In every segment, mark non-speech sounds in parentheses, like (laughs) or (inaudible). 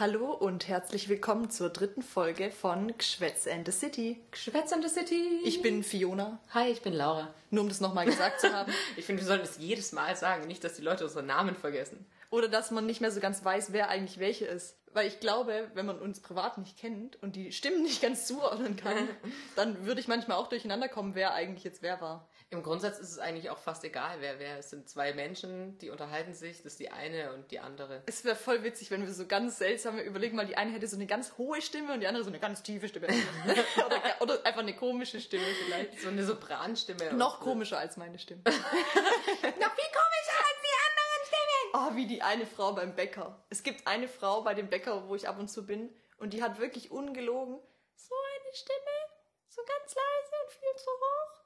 Hallo und herzlich willkommen zur dritten Folge von Geschwätz and the City. Geschwätz and the City. Ich bin Fiona. Hi, ich bin Laura. Nur um das nochmal gesagt zu haben. (laughs) ich finde, wir sollten es jedes Mal sagen, nicht, dass die Leute unsere Namen vergessen. Oder dass man nicht mehr so ganz weiß, wer eigentlich welche ist. Weil ich glaube, wenn man uns privat nicht kennt und die Stimmen nicht ganz zuordnen kann, (laughs) dann würde ich manchmal auch durcheinander kommen, wer eigentlich jetzt wer war. Im Grundsatz ist es eigentlich auch fast egal, wer wer. Es sind zwei Menschen, die unterhalten sich, das ist die eine und die andere. Es wäre voll witzig, wenn wir so ganz seltsame, überlegen mal, die eine hätte so eine ganz hohe Stimme und die andere so eine ganz tiefe Stimme. (laughs) oder, oder, einfach eine komische Stimme vielleicht. So eine Sopranstimme. Noch komischer als meine Stimme. (laughs) Noch viel komischer als die anderen Stimmen. Oh, wie die eine Frau beim Bäcker. Es gibt eine Frau bei dem Bäcker, wo ich ab und zu bin und die hat wirklich ungelogen so eine Stimme, so ganz leise und viel zu hoch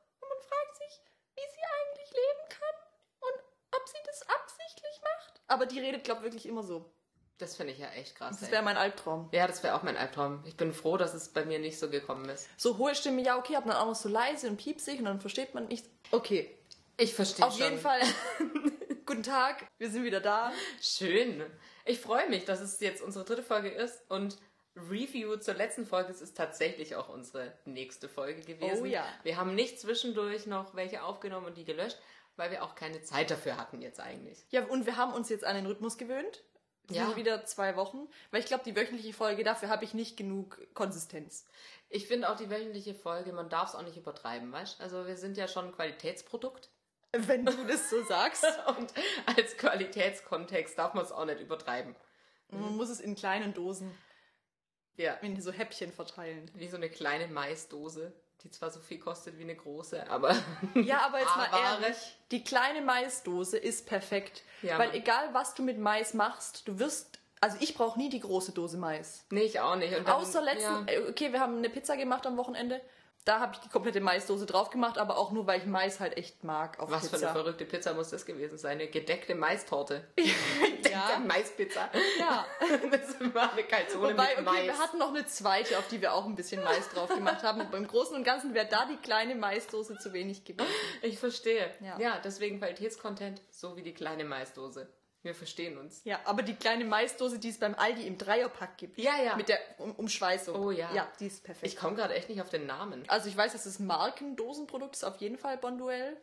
fragt sich, wie sie eigentlich leben kann und ob sie das absichtlich macht. Aber die redet, glaube ich, wirklich immer so. Das finde ich ja echt krass. Das wäre mein Albtraum. Ja, das wäre auch mein Albtraum. Ich bin froh, dass es bei mir nicht so gekommen ist. So hohe Stimme, ja, okay, aber dann auch noch so leise und piepsig und dann versteht man nicht. Okay. Ich verstehe Auf jeden Fall. (laughs) Guten Tag, wir sind wieder da. Schön. Ich freue mich, dass es jetzt unsere dritte Folge ist und Review zur letzten Folge. Es ist tatsächlich auch unsere nächste Folge gewesen. Oh ja. Wir haben nicht zwischendurch noch welche aufgenommen und die gelöscht, weil wir auch keine Zeit dafür hatten jetzt eigentlich. Ja, und wir haben uns jetzt an den Rhythmus gewöhnt. Es ja. sind wieder zwei Wochen, weil ich glaube, die wöchentliche Folge, dafür habe ich nicht genug Konsistenz. Ich finde auch die wöchentliche Folge, man darf es auch nicht übertreiben, weißt Also wir sind ja schon ein Qualitätsprodukt. Wenn du das so sagst. (laughs) und als Qualitätskontext darf man es auch nicht übertreiben. Man muss es in kleinen Dosen ja. Wenn die so Häppchen verteilen. Wie so eine kleine Maisdose, die zwar so viel kostet wie eine große, aber. (laughs) Ja, aber jetzt mal ehrlich, die kleine Maisdose ist perfekt. Ja, weil egal was du mit Mais machst, du wirst. Also ich brauche nie die große Dose Mais. Nee, ich auch nicht. Dann, Außer letzten, ja. okay, wir haben eine Pizza gemacht am Wochenende da habe ich die komplette Maisdose drauf gemacht, aber auch nur, weil ich Mais halt echt mag auf Was Pizza. für eine verrückte Pizza muss das gewesen sein? Eine gedeckte Maistorte. (laughs) gedeckte ja. Maispizza. Ja. (laughs) das war eine Calzone Wobei, mit okay, Mais. wir hatten noch eine zweite, auf die wir auch ein bisschen Mais drauf gemacht haben. Und beim Großen und Ganzen wäre da die kleine Maisdose zu wenig gewesen. Ich verstehe. Ja, ja deswegen Qualitätscontent, so wie die kleine Maisdose. Wir verstehen uns. Ja, aber die kleine Maisdose, die es beim Aldi im Dreierpack gibt. Ja, ja. Mit der um Umschweißung. Oh ja. Ja, die ist perfekt. Ich komme gerade echt nicht auf den Namen. Also ich weiß, dass es Markendosenprodukt ist, auf jeden Fall Bonduell.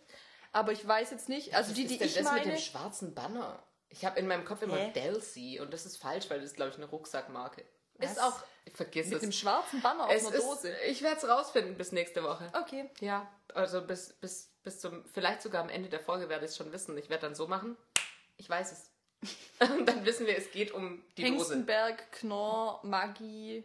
Aber ich weiß jetzt nicht, also Was die, die ist denn ich das meine... mit dem schwarzen Banner? Ich habe in meinem Kopf immer Hä? Delcy und das ist falsch, weil das ist, glaube ich, eine Rucksackmarke. Was? Ist auch... Ich vergiss mit es. Mit dem schwarzen Banner auf es einer Dose. Ist, ich werde es rausfinden bis nächste Woche. Okay. Ja, also bis, bis, bis zum... Vielleicht sogar am Ende der Folge werde ich es schon wissen. Ich werde dann so machen. Ich weiß es. (laughs) dann wissen wir, es geht um die Hengstenberg, Dose. Knorr, Maggi.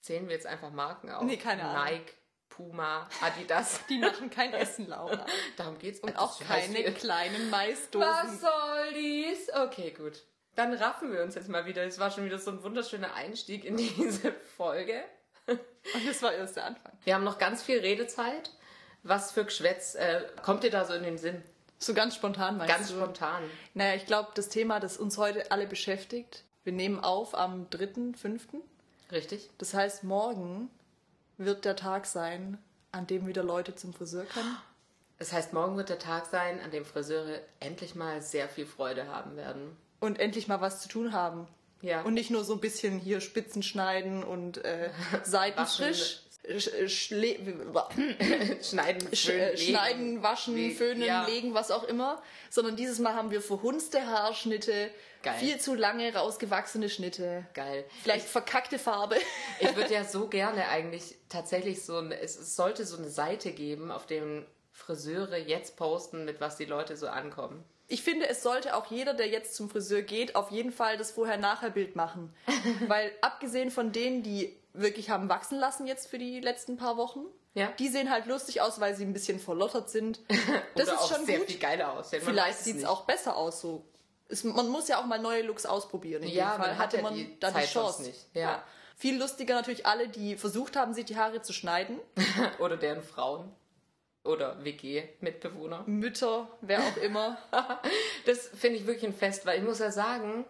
Zählen wir jetzt einfach Marken auf? Nee, keine Ahnung. Nike, Puma, Adidas. (laughs) Die machen kein (laughs) Essen, Laura. Darum geht's. Und auch keine kleinen Maisdosen. Was soll dies? Okay, gut. Dann raffen wir uns jetzt mal wieder. Es war schon wieder so ein wunderschöner Einstieg in diese Folge. Und das war erst der Anfang. Wir haben noch ganz viel Redezeit. Was für Geschwätz äh, kommt dir da so in den Sinn? So ganz spontan meinst ganz du? Ganz spontan. Naja, ich glaube, das Thema, das uns heute alle beschäftigt, wir nehmen auf am 3.5. Richtig. Das heißt, morgen wird der Tag sein, an dem wieder Leute zum Friseur können. Das heißt, morgen wird der Tag sein, an dem Friseure endlich mal sehr viel Freude haben werden. Und endlich mal was zu tun haben. Ja. Und nicht nur so ein bisschen hier Spitzen schneiden und äh, (laughs) Seiten frisch, (laughs) Schneiden, föhnen, schneiden, waschen, Wie, föhnen, ja. legen, was auch immer. Sondern dieses Mal haben wir verhunzte Haarschnitte, Geil. viel zu lange rausgewachsene Schnitte. Geil. Vielleicht ich, verkackte Farbe. (laughs) ich würde ja (laughs) so gerne eigentlich tatsächlich so ein, es sollte so eine Seite geben, auf dem Friseure jetzt posten, mit was die Leute so ankommen. Ich finde, es sollte auch jeder, der jetzt zum Friseur geht, auf jeden Fall das Vorher-Nachher-Bild machen. Weil abgesehen von denen, die wirklich haben wachsen lassen jetzt für die letzten paar Wochen. Ja. Die sehen halt lustig aus, weil sie ein bisschen verlottert sind. (laughs) Das ist schon sehr gut. viel geiler aus. Vielleicht sieht es auch besser aus so. Es, man muss ja auch mal neue Looks ausprobieren. In ja, dem Fall man hatte man die dann Zeit die Chance. Nicht. Ja. ja. Viel lustiger natürlich alle, die versucht haben, sich die Haare zu schneiden. (laughs) Oder deren Frauen. Oder WG-Mitbewohner. Mütter, wer auch immer. (laughs) das finde ich wirklich ein Fest, weil ich muss ja sagen,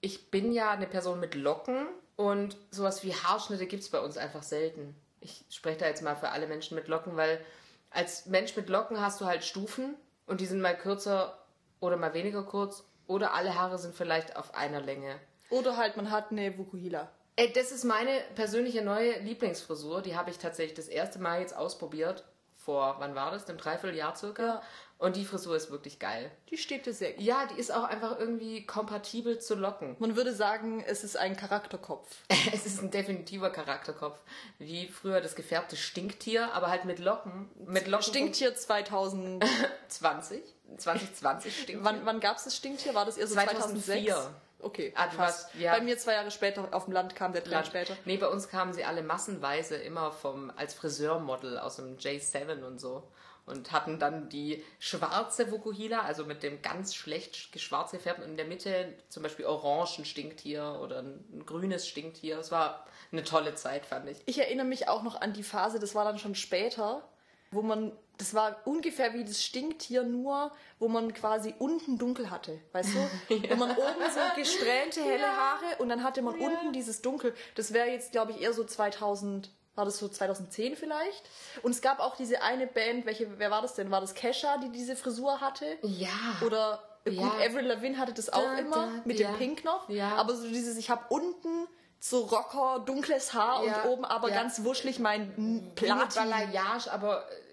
ich bin ja eine Person mit Locken und sowas wie Haarschnitte gibt es bei uns einfach selten. Ich spreche da jetzt mal für alle Menschen mit Locken, weil als Mensch mit Locken hast du halt Stufen und die sind mal kürzer oder mal weniger kurz oder alle Haare sind vielleicht auf einer Länge. Oder halt, man hat eine Vukuhila. Ey, das ist meine persönliche neue Lieblingsfrisur. Die habe ich tatsächlich das erste Mal jetzt ausprobiert. Vor, wann war das? Dem Dreivierteljahr circa. Ja. Und die Frisur ist wirklich geil. Die steht dir sehr gut. Ja, die ist auch einfach irgendwie kompatibel zu Locken. Man würde sagen, es ist ein Charakterkopf. (laughs) Es ist ein definitiver Charakterkopf. Wie früher das gefärbte Stinktier, aber halt mit Locken. Mit Locken. Stinktier 2000. 20? 2020 Stinktier. wann wann gab es das Stinktier? War das eher so 2004. 2006? Okay, Ah, fast. ja. Bei mir zwei Jahre später auf dem Land kam der Trend später. Nee, bei uns kamen sie alle massenweise immer vom, als Friseurmodel aus dem J7 und so. Und hatten dann die schwarze Vokuhila, also mit dem ganz schlecht geschwarz gefärbten und in der Mitte zum Beispiel orangen Stinktier oder ein, grünes Stinktier. Es war eine tolle Zeit, fand ich. Ich erinnere mich auch noch an die Phase, das war dann schon später, wo man, das war ungefähr wie das Stinktier, nur wo man quasi unten dunkel hatte, weißt du? (laughs) Wo man oben so gestrählte helle Haare und dann hatte man unten dieses Dunkel. Das wäre jetzt, glaube ich, eher so 2000, war das so 2010 vielleicht? Und es gab auch diese eine Band, welche, wer war das denn? War das Kesha, die diese Frisur hatte? Ja. Oder gut, Ja. Avril Lavigne hatte das auch Da, immer da, mit ja. dem Pink noch. Ja. Aber so dieses, ich habe unten so Rocker, dunkles Haar Ja. und oben aber ganz wuschelig mein Platin. Balayage, aber äh,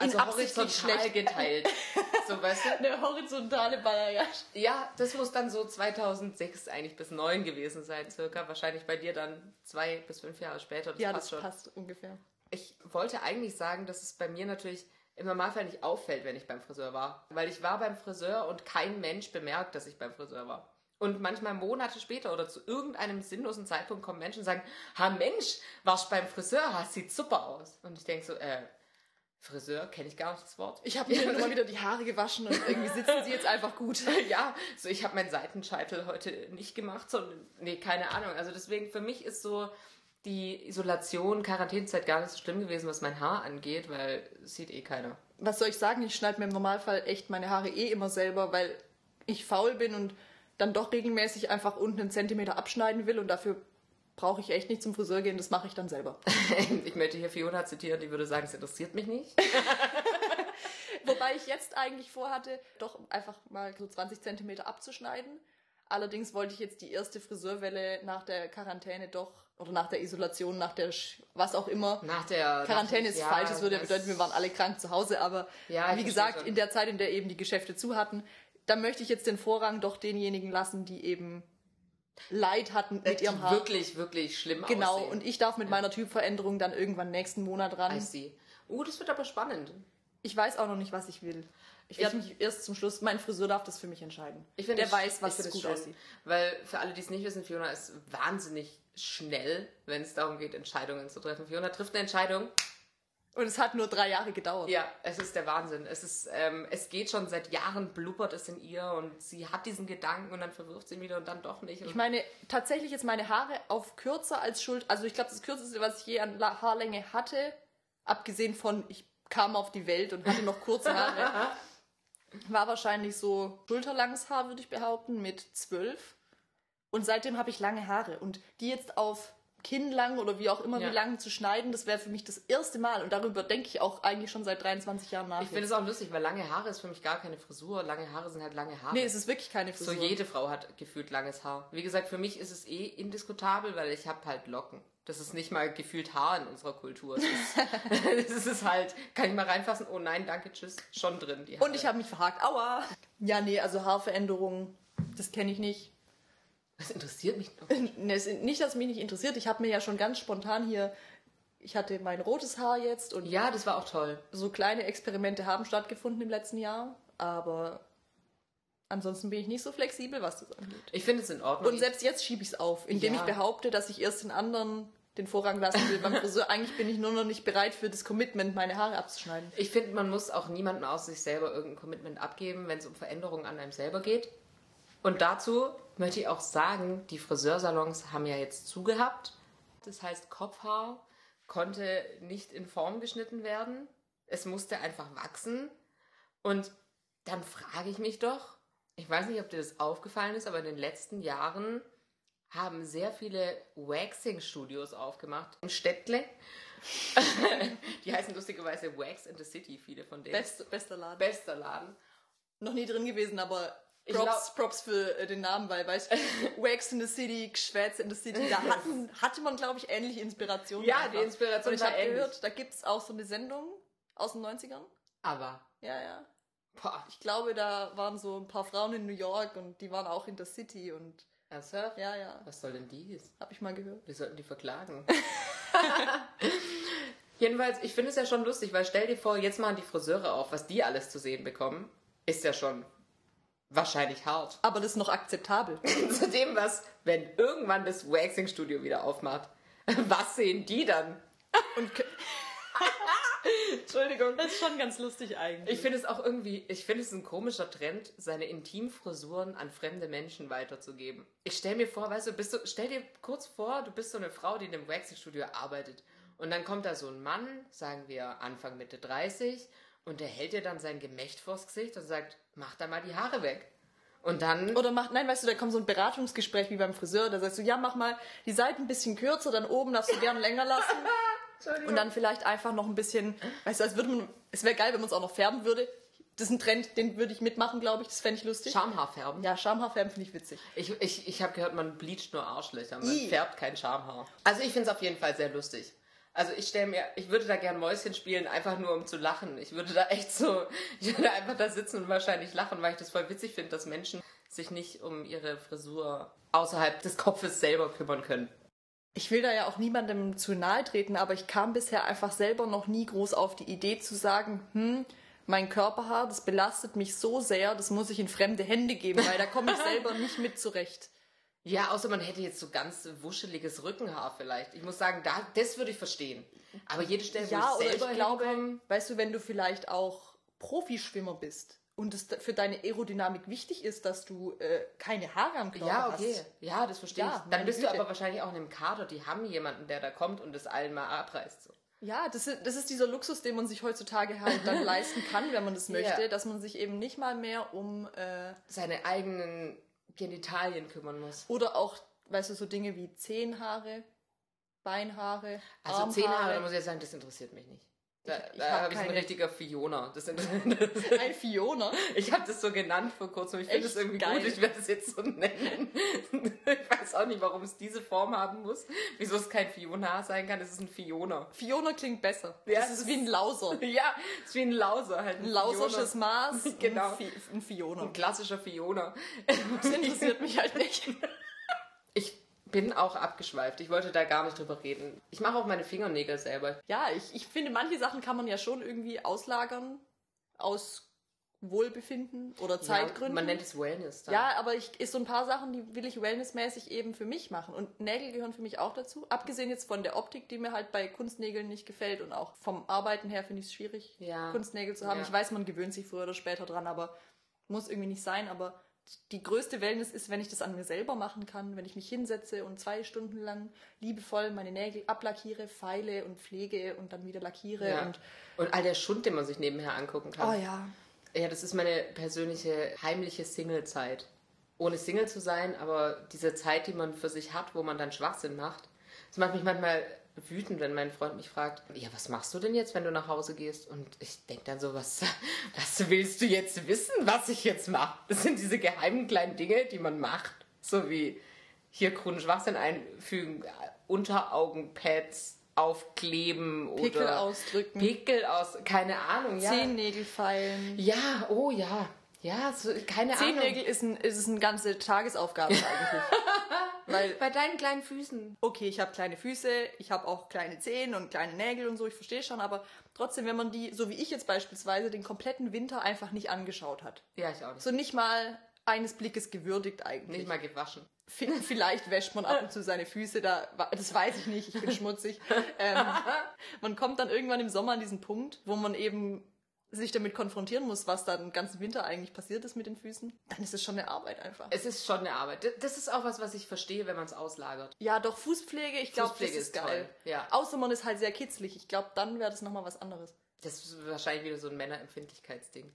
also absichtlich horizontal schlecht. geteilt. (laughs) So, weißt du? Eine horizontale Balayage. Ja, das muss dann so 2006 eigentlich bis 9 gewesen sein, circa. Wahrscheinlich bei dir dann zwei bis fünf Jahre später. Das Ja, passt das schon. passt ungefähr. Ich wollte eigentlich sagen, dass es bei mir natürlich im Normalfall nicht auffällt, wenn ich beim Friseur war. Weil ich war beim Friseur und kein Mensch bemerkt, dass ich beim Friseur war. Und manchmal Monate später oder zu irgendeinem sinnlosen Zeitpunkt kommen Menschen und sagen, ha Mensch, warst beim Friseur, hast sieht super aus. Und ich denke so, äh, Friseur, kenne ich gar nicht das Wort. Ich habe mir immer wieder die Haare gewaschen und irgendwie sitzen sie jetzt einfach gut. (laughs) ja, so ich habe meinen Seitenscheitel heute nicht gemacht, sondern nee, keine Ahnung. Also deswegen für mich ist so die Isolation, Quarantänezeit gar nicht so schlimm gewesen, was mein Haar angeht, weil es sieht eh keiner. Was soll ich sagen? Ich schneide mir im Normalfall echt meine Haare eh immer selber, weil ich faul bin und dann doch regelmäßig einfach unten einen Zentimeter abschneiden will und dafür brauche ich echt nicht zum Friseur gehen, das mache ich dann selber. (laughs) ich möchte hier Fiona zitieren, die würde sagen, es interessiert mich nicht. (laughs) Wobei ich jetzt eigentlich vorhatte, doch einfach mal so 20 Zentimeter abzuschneiden. Allerdings wollte ich jetzt die erste Friseurwelle nach der Quarantäne doch, oder nach der Isolation, nach der, Sch- was auch immer. Nach der Quarantäne nach, ist falsch, das würde ja bedeuten, wir waren alle krank zu Hause, aber Ja, wie gesagt, in der Zeit, in der eben die Geschäfte zu hatten, da möchte ich jetzt den Vorrang doch denjenigen lassen, die eben Leid hatten mit ihrem Haar. wirklich, wirklich schlimm Genau, aussehen. und ich darf mit meiner Typveränderung dann irgendwann nächsten Monat ran. I see. Uh, das wird aber spannend. Ich weiß auch noch nicht, was ich will. Ich werde mich erst zum Schluss, mein Friseur darf das für mich entscheiden. Ich finde Der weiß, ich was gut schön, aussieht. Weil für alle, die es nicht wissen, Fiona ist wahnsinnig schnell, wenn es darum geht, Entscheidungen zu treffen. Fiona trifft eine Entscheidung. Und es hat nur drei Jahre gedauert. Ja, es ist der Wahnsinn. Es ist, ähm, es geht schon seit Jahren, blubbert es in ihr und sie hat diesen Gedanken und dann verwirft sie ihn wieder und dann doch nicht. Ich meine, tatsächlich ist meine Haare auf kürzer als Schuld. Also ich glaube, das kürzeste, was ich je an Haarlänge hatte, abgesehen von, ich kam auf die Welt und hatte noch kurze Haare, (laughs) war wahrscheinlich so schulterlanges Haar, würde ich behaupten, mit zwölf. Und seitdem habe ich lange Haare. Und die jetzt auf kinnlang oder wie auch immer Ja. wie lang zu schneiden, das wäre für mich das erste Mal. Und darüber denke ich auch eigentlich schon seit 23 Jahren nach. ich finde es auch lustig, weil lange Haare ist für mich gar keine Frisur. Lange Haare sind halt lange Haare. nee, es ist wirklich keine so Frisur. jede Frau hat gefühlt langes Haar. Wie gesagt, für mich ist es eh indiskutabel, weil ich habe halt Locken. Das ist nicht mal gefühlt Haar in unserer Kultur. Es ist, (laughs) (laughs) es ist halt, kann ich mal reinfassen? Oh nein, danke, tschüss, schon drin. Die Haare. Und ich habe mich verhakt. Aua! Ja, nee, also Haarveränderungen, das kenne ich nicht. Das interessiert mich doch. Ne, es ist nicht, dass es mich nicht interessiert. Ich habe mir ja schon ganz spontan hier, ich hatte mein rotes Haar jetzt und Ja, das war auch toll. so kleine Experimente haben stattgefunden im letzten Jahr. Aber ansonsten bin ich nicht so flexibel, was das angeht. Ich finde es in Ordnung. Und selbst jetzt schiebe ich es auf, indem Ja. ich behaupte, dass ich erst den anderen den Vorrang lassen will beim Friseur. Eigentlich bin ich nur noch nicht bereit für das Commitment, meine Haare abzuschneiden. Ich finde, man muss auch niemandem aus sich selber irgendein Commitment abgeben, wenn es um Veränderungen an einem selber geht. Und dazu möchte ich auch sagen, die Friseursalons haben ja jetzt zugehabt. Das heißt, Kopfhaar konnte nicht in Form geschnitten werden. Es musste einfach wachsen. Und dann frage ich mich doch, ich weiß nicht, ob dir das aufgefallen ist, aber in den letzten Jahren haben sehr viele Waxing-Studios aufgemacht. In Städtle. (laughs) Die heißen lustigerweise Wax in the City, viele von denen. Best, bester Laden. Bester Laden. Noch nie drin gewesen, aber Props, Props für äh, den Namen, weil, weißt du, (laughs) Wax in the City, Geschwätz in the City, da hatten, (laughs) hatte man, glaube ich, ähnliche Inspirationen. Ja, einfach. die Inspiration Und ich habe gehört, da gibt es auch so eine Sendung aus den 90ern. Aber. Ja, ja. Boah. Ich glaube, da waren so ein paar Frauen in New York und die waren auch in der City und. Ernsthaft? Ja, ja. Was soll denn dies? Hab ich mal gehört. Wir sollten die verklagen. (laughs) Jedenfalls, ich finde es ja schon lustig, weil stell dir vor, jetzt machen die Friseure auf, was die alles zu sehen bekommen, ist ja schon wahrscheinlich hart. Aber das ist noch akzeptabel. (laughs) zu dem, was, wenn irgendwann das Waxing-Studio wieder aufmacht, was sehen die dann? Und (laughs) Entschuldigung. Das ist schon ganz lustig eigentlich. Ich finde es auch irgendwie, ich finde es ein komischer Trend, seine Intimfrisuren an fremde Menschen weiterzugeben. Ich stell mir vor, weißt du, bist du, stell dir kurz vor, du bist so eine Frau, die in einem Waxing-Studio arbeitet. Und dann kommt da so ein Mann, sagen wir Anfang Mitte 30, und der hält dir dann sein Gemächt vors Gesicht und sagt, mach da mal die Haare weg. Und dann. Oder macht, nein, weißt du, da kommt so ein Beratungsgespräch wie beim Friseur, da sagst du, ja, mach mal die Seiten ein bisschen kürzer, dann oben darfst du gern länger lassen. (laughs) und dann vielleicht einfach noch ein bisschen, weißt du, als würde man, es wäre geil, wenn man es auch noch färben würde. Das ist ein Trend, den würde ich mitmachen, glaube ich. Das fände ich lustig. Schamhaarfärben? Ja, Schamhaarfärben finde ich witzig. Ich, ich, ich habe gehört, man bleacht nur Arschlöcher. Man I. färbt kein Schamhaar. Also ich finde es auf jeden Fall sehr lustig. Also ich stelle mir, ich würde da gern Mäuschen spielen, einfach nur um zu lachen. Ich würde da echt so, (laughs) ich würde einfach da sitzen und wahrscheinlich lachen, weil ich das voll witzig finde, dass Menschen sich nicht um ihre Frisur außerhalb des Kopfes selber kümmern können. Ich will da ja auch niemandem zu nahe treten, aber ich kam bisher einfach selber noch nie groß auf die Idee zu sagen, hm, mein Körperhaar, das belastet mich so sehr, das muss ich in fremde Hände geben, weil da komme ich (laughs) selber nicht mit zurecht. Ja, außer man hätte jetzt so ganz wuscheliges Rückenhaar vielleicht. Ich muss sagen, da, das würde ich verstehen. Aber jede Stelle, ja, wo ich selber ich glaube, hinkomme, weißt du, wenn du vielleicht auch Profischwimmer bist und es für deine Aerodynamik wichtig ist, dass du äh, keine Haare am Körper ja, okay. hast. Ja, das verstehe ja, ich. Dann bist Güte. du aber wahrscheinlich auch in einem Kader, die haben jemanden, der da kommt und das allen mal abreißt. So. Ja, das ist, das ist dieser Luxus, den man sich heutzutage halt dann (laughs) leisten kann, wenn man das möchte, ja. dass man sich eben nicht mal mehr um äh, seine eigenen Genitalien kümmern muss. Oder auch, weißt du, so Dinge wie Zehenhaare, Beinhaare. Also Armhaare. Zehenhaare, da muss ich ja sagen, das interessiert mich nicht. Da, ich, ich da habe hab ich ein richtiger Fiona. Das (laughs) ein Fiona? Ich habe das so genannt vor kurzem. Ich finde das irgendwie geil. gut. Ich werde es jetzt so nennen. (laughs) ich weiß auch nicht, warum es diese Form haben muss. Wieso es kein Fiona sein kann. Es ist ein Fiona. Fiona klingt besser. Ja, das ist wie ein Lauser. (laughs) ja, es ist wie ein Lauser. Halt ein, ein lausersches Maß. genau. Ein, ein Fiona. Ein klassischer Fiona. Das interessiert mich halt nicht. Ich bin auch abgeschweift. Ich wollte da gar nicht drüber reden. Ich mache auch meine Fingernägel selber. Ja, ich, ich finde, manche Sachen kann man ja schon irgendwie auslagern. Aus Wohlbefinden oder Zeitgründen. Ja, man nennt es Wellness. Dann. Ja, aber ich ist so ein paar Sachen, die will ich wellnessmäßig eben für mich machen. Und Nägel gehören für mich auch dazu. Abgesehen jetzt von der Optik, die mir halt bei Kunstnägeln nicht gefällt und auch vom Arbeiten her finde ich es schwierig, ja. Kunstnägel zu haben. Ja. Ich weiß, man gewöhnt sich früher oder später dran, aber muss irgendwie nicht sein. Aber die größte Wellness ist, wenn ich das an mir selber machen kann, wenn ich mich hinsetze und zwei Stunden lang liebevoll meine Nägel ablackiere, feile und pflege und dann wieder lackiere. Ja. Und, und all der Schund, den man sich nebenher angucken kann. Oh ja. Ja, das ist meine persönliche heimliche Single-Zeit. Ohne Single zu sein, aber diese Zeit, die man für sich hat, wo man dann Schwachsinn macht. Das macht mich manchmal wütend, wenn mein Freund mich fragt, ja, was machst du denn jetzt, wenn du nach Hause gehst? Und ich denke dann so, was, (laughs) was willst du jetzt wissen, was ich jetzt mache? Das sind diese geheimen kleinen Dinge, die man macht. So wie hier kruden Schwachsinn einfügen, Unteraugenpads aufkleben Pickel oder ausdrücken. Pickel aus, keine Ahnung, ja. Zehennägel feilen. Ja, oh ja. Ja, so, keine Zehennägel Ahnung. Zehennägel ist, ein, ist eine ganze Tagesaufgabe (laughs) eigentlich. Weil, Bei deinen kleinen Füßen. Okay, ich habe kleine Füße, ich habe auch kleine Zehen und kleine Nägel und so, ich verstehe schon, aber trotzdem, wenn man die, so wie ich jetzt beispielsweise, den kompletten Winter einfach nicht angeschaut hat. Ja, ich auch nicht. So nicht mal eines Blickes gewürdigt eigentlich. Nicht mal gewaschen. (laughs) Vielleicht wäscht man ab und zu seine Füße da, das weiß ich nicht, ich bin schmutzig. (laughs) Ähm, man kommt dann irgendwann im Sommer an diesen Punkt, wo man eben sich damit konfrontieren muss, was da den ganzen Winter eigentlich passiert ist mit den Füßen, dann ist es schon eine Arbeit einfach. Es ist schon eine Arbeit. Das ist auch was, was ich verstehe, wenn man es auslagert. Ja, doch Fußpflege, ich glaube, das ist, ist geil. Toll. Ja. Außer man ist halt sehr kitzlig. Ich glaube, dann wäre das nochmal was anderes. Das ist wahrscheinlich wieder so ein Männerempfindlichkeitsding.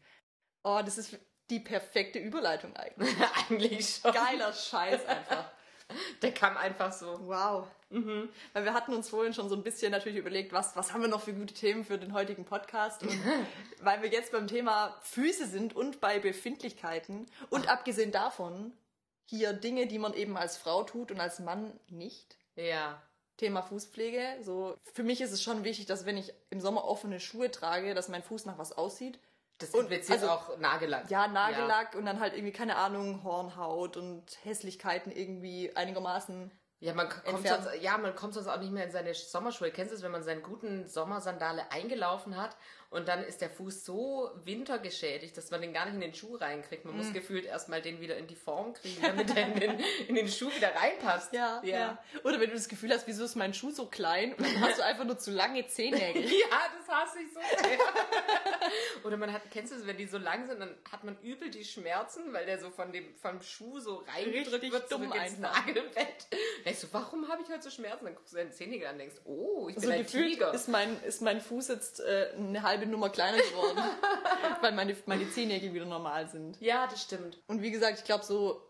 Oh, das ist die perfekte Überleitung eigentlich. (laughs) eigentlich schon. Geiler Scheiß einfach. (laughs) Der kam einfach so. Wow. Mhm. Weil wir hatten uns vorhin schon so ein bisschen natürlich überlegt, was, was haben wir noch für gute Themen für den heutigen Podcast. Und (laughs) weil wir jetzt beim Thema Füße sind und bei Befindlichkeiten und Ach. abgesehen davon hier Dinge, die man eben als Frau tut und als Mann nicht. Ja. Thema Fußpflege. So, für mich ist es schon wichtig, dass wenn ich im Sommer offene Schuhe trage, dass mein Fuß nach was aussieht. Das impliziert also, auch Nagellack. Ja, Nagellack ja. und dann halt irgendwie, keine Ahnung, Hornhaut und Hässlichkeiten irgendwie einigermaßen ja, man kommt sonst, ja, man kommt sonst auch nicht mehr in seine Sommerschuhe. Kennst du es, wenn man seinen guten Sommersandale eingelaufen hat und dann ist der Fuß so wintergeschädigt, dass man den gar nicht in den Schuh reinkriegt. Man mm. muss gefühlt erstmal den wieder in die Form kriegen, damit er in den, in den Schuh wieder reinpasst. Ja, ja, ja. Oder wenn du das Gefühl hast, wieso ist mein Schuh so klein und dann hast du einfach nur zu lange Zehennägel. (laughs) ja, das hasse ich so sehr. (laughs) Oder man hat, kennst du es, wenn die so lang sind, dann hat man übel die Schmerzen, weil der so von dem vom Schuh so reingedrückt wird, dumm so ins Nagelbett. Denkst du, warum habe ich heute so Schmerzen? Dann guckst du deinen Zehennägel an und denkst, oh, ich bin so ein Tiger. Ist mein, ist mein Fuß jetzt äh, eine halbe Nummer kleiner geworden, (laughs) weil meine, meine Zehennägel wieder normal sind. Ja, das stimmt. Und wie gesagt, ich glaube so,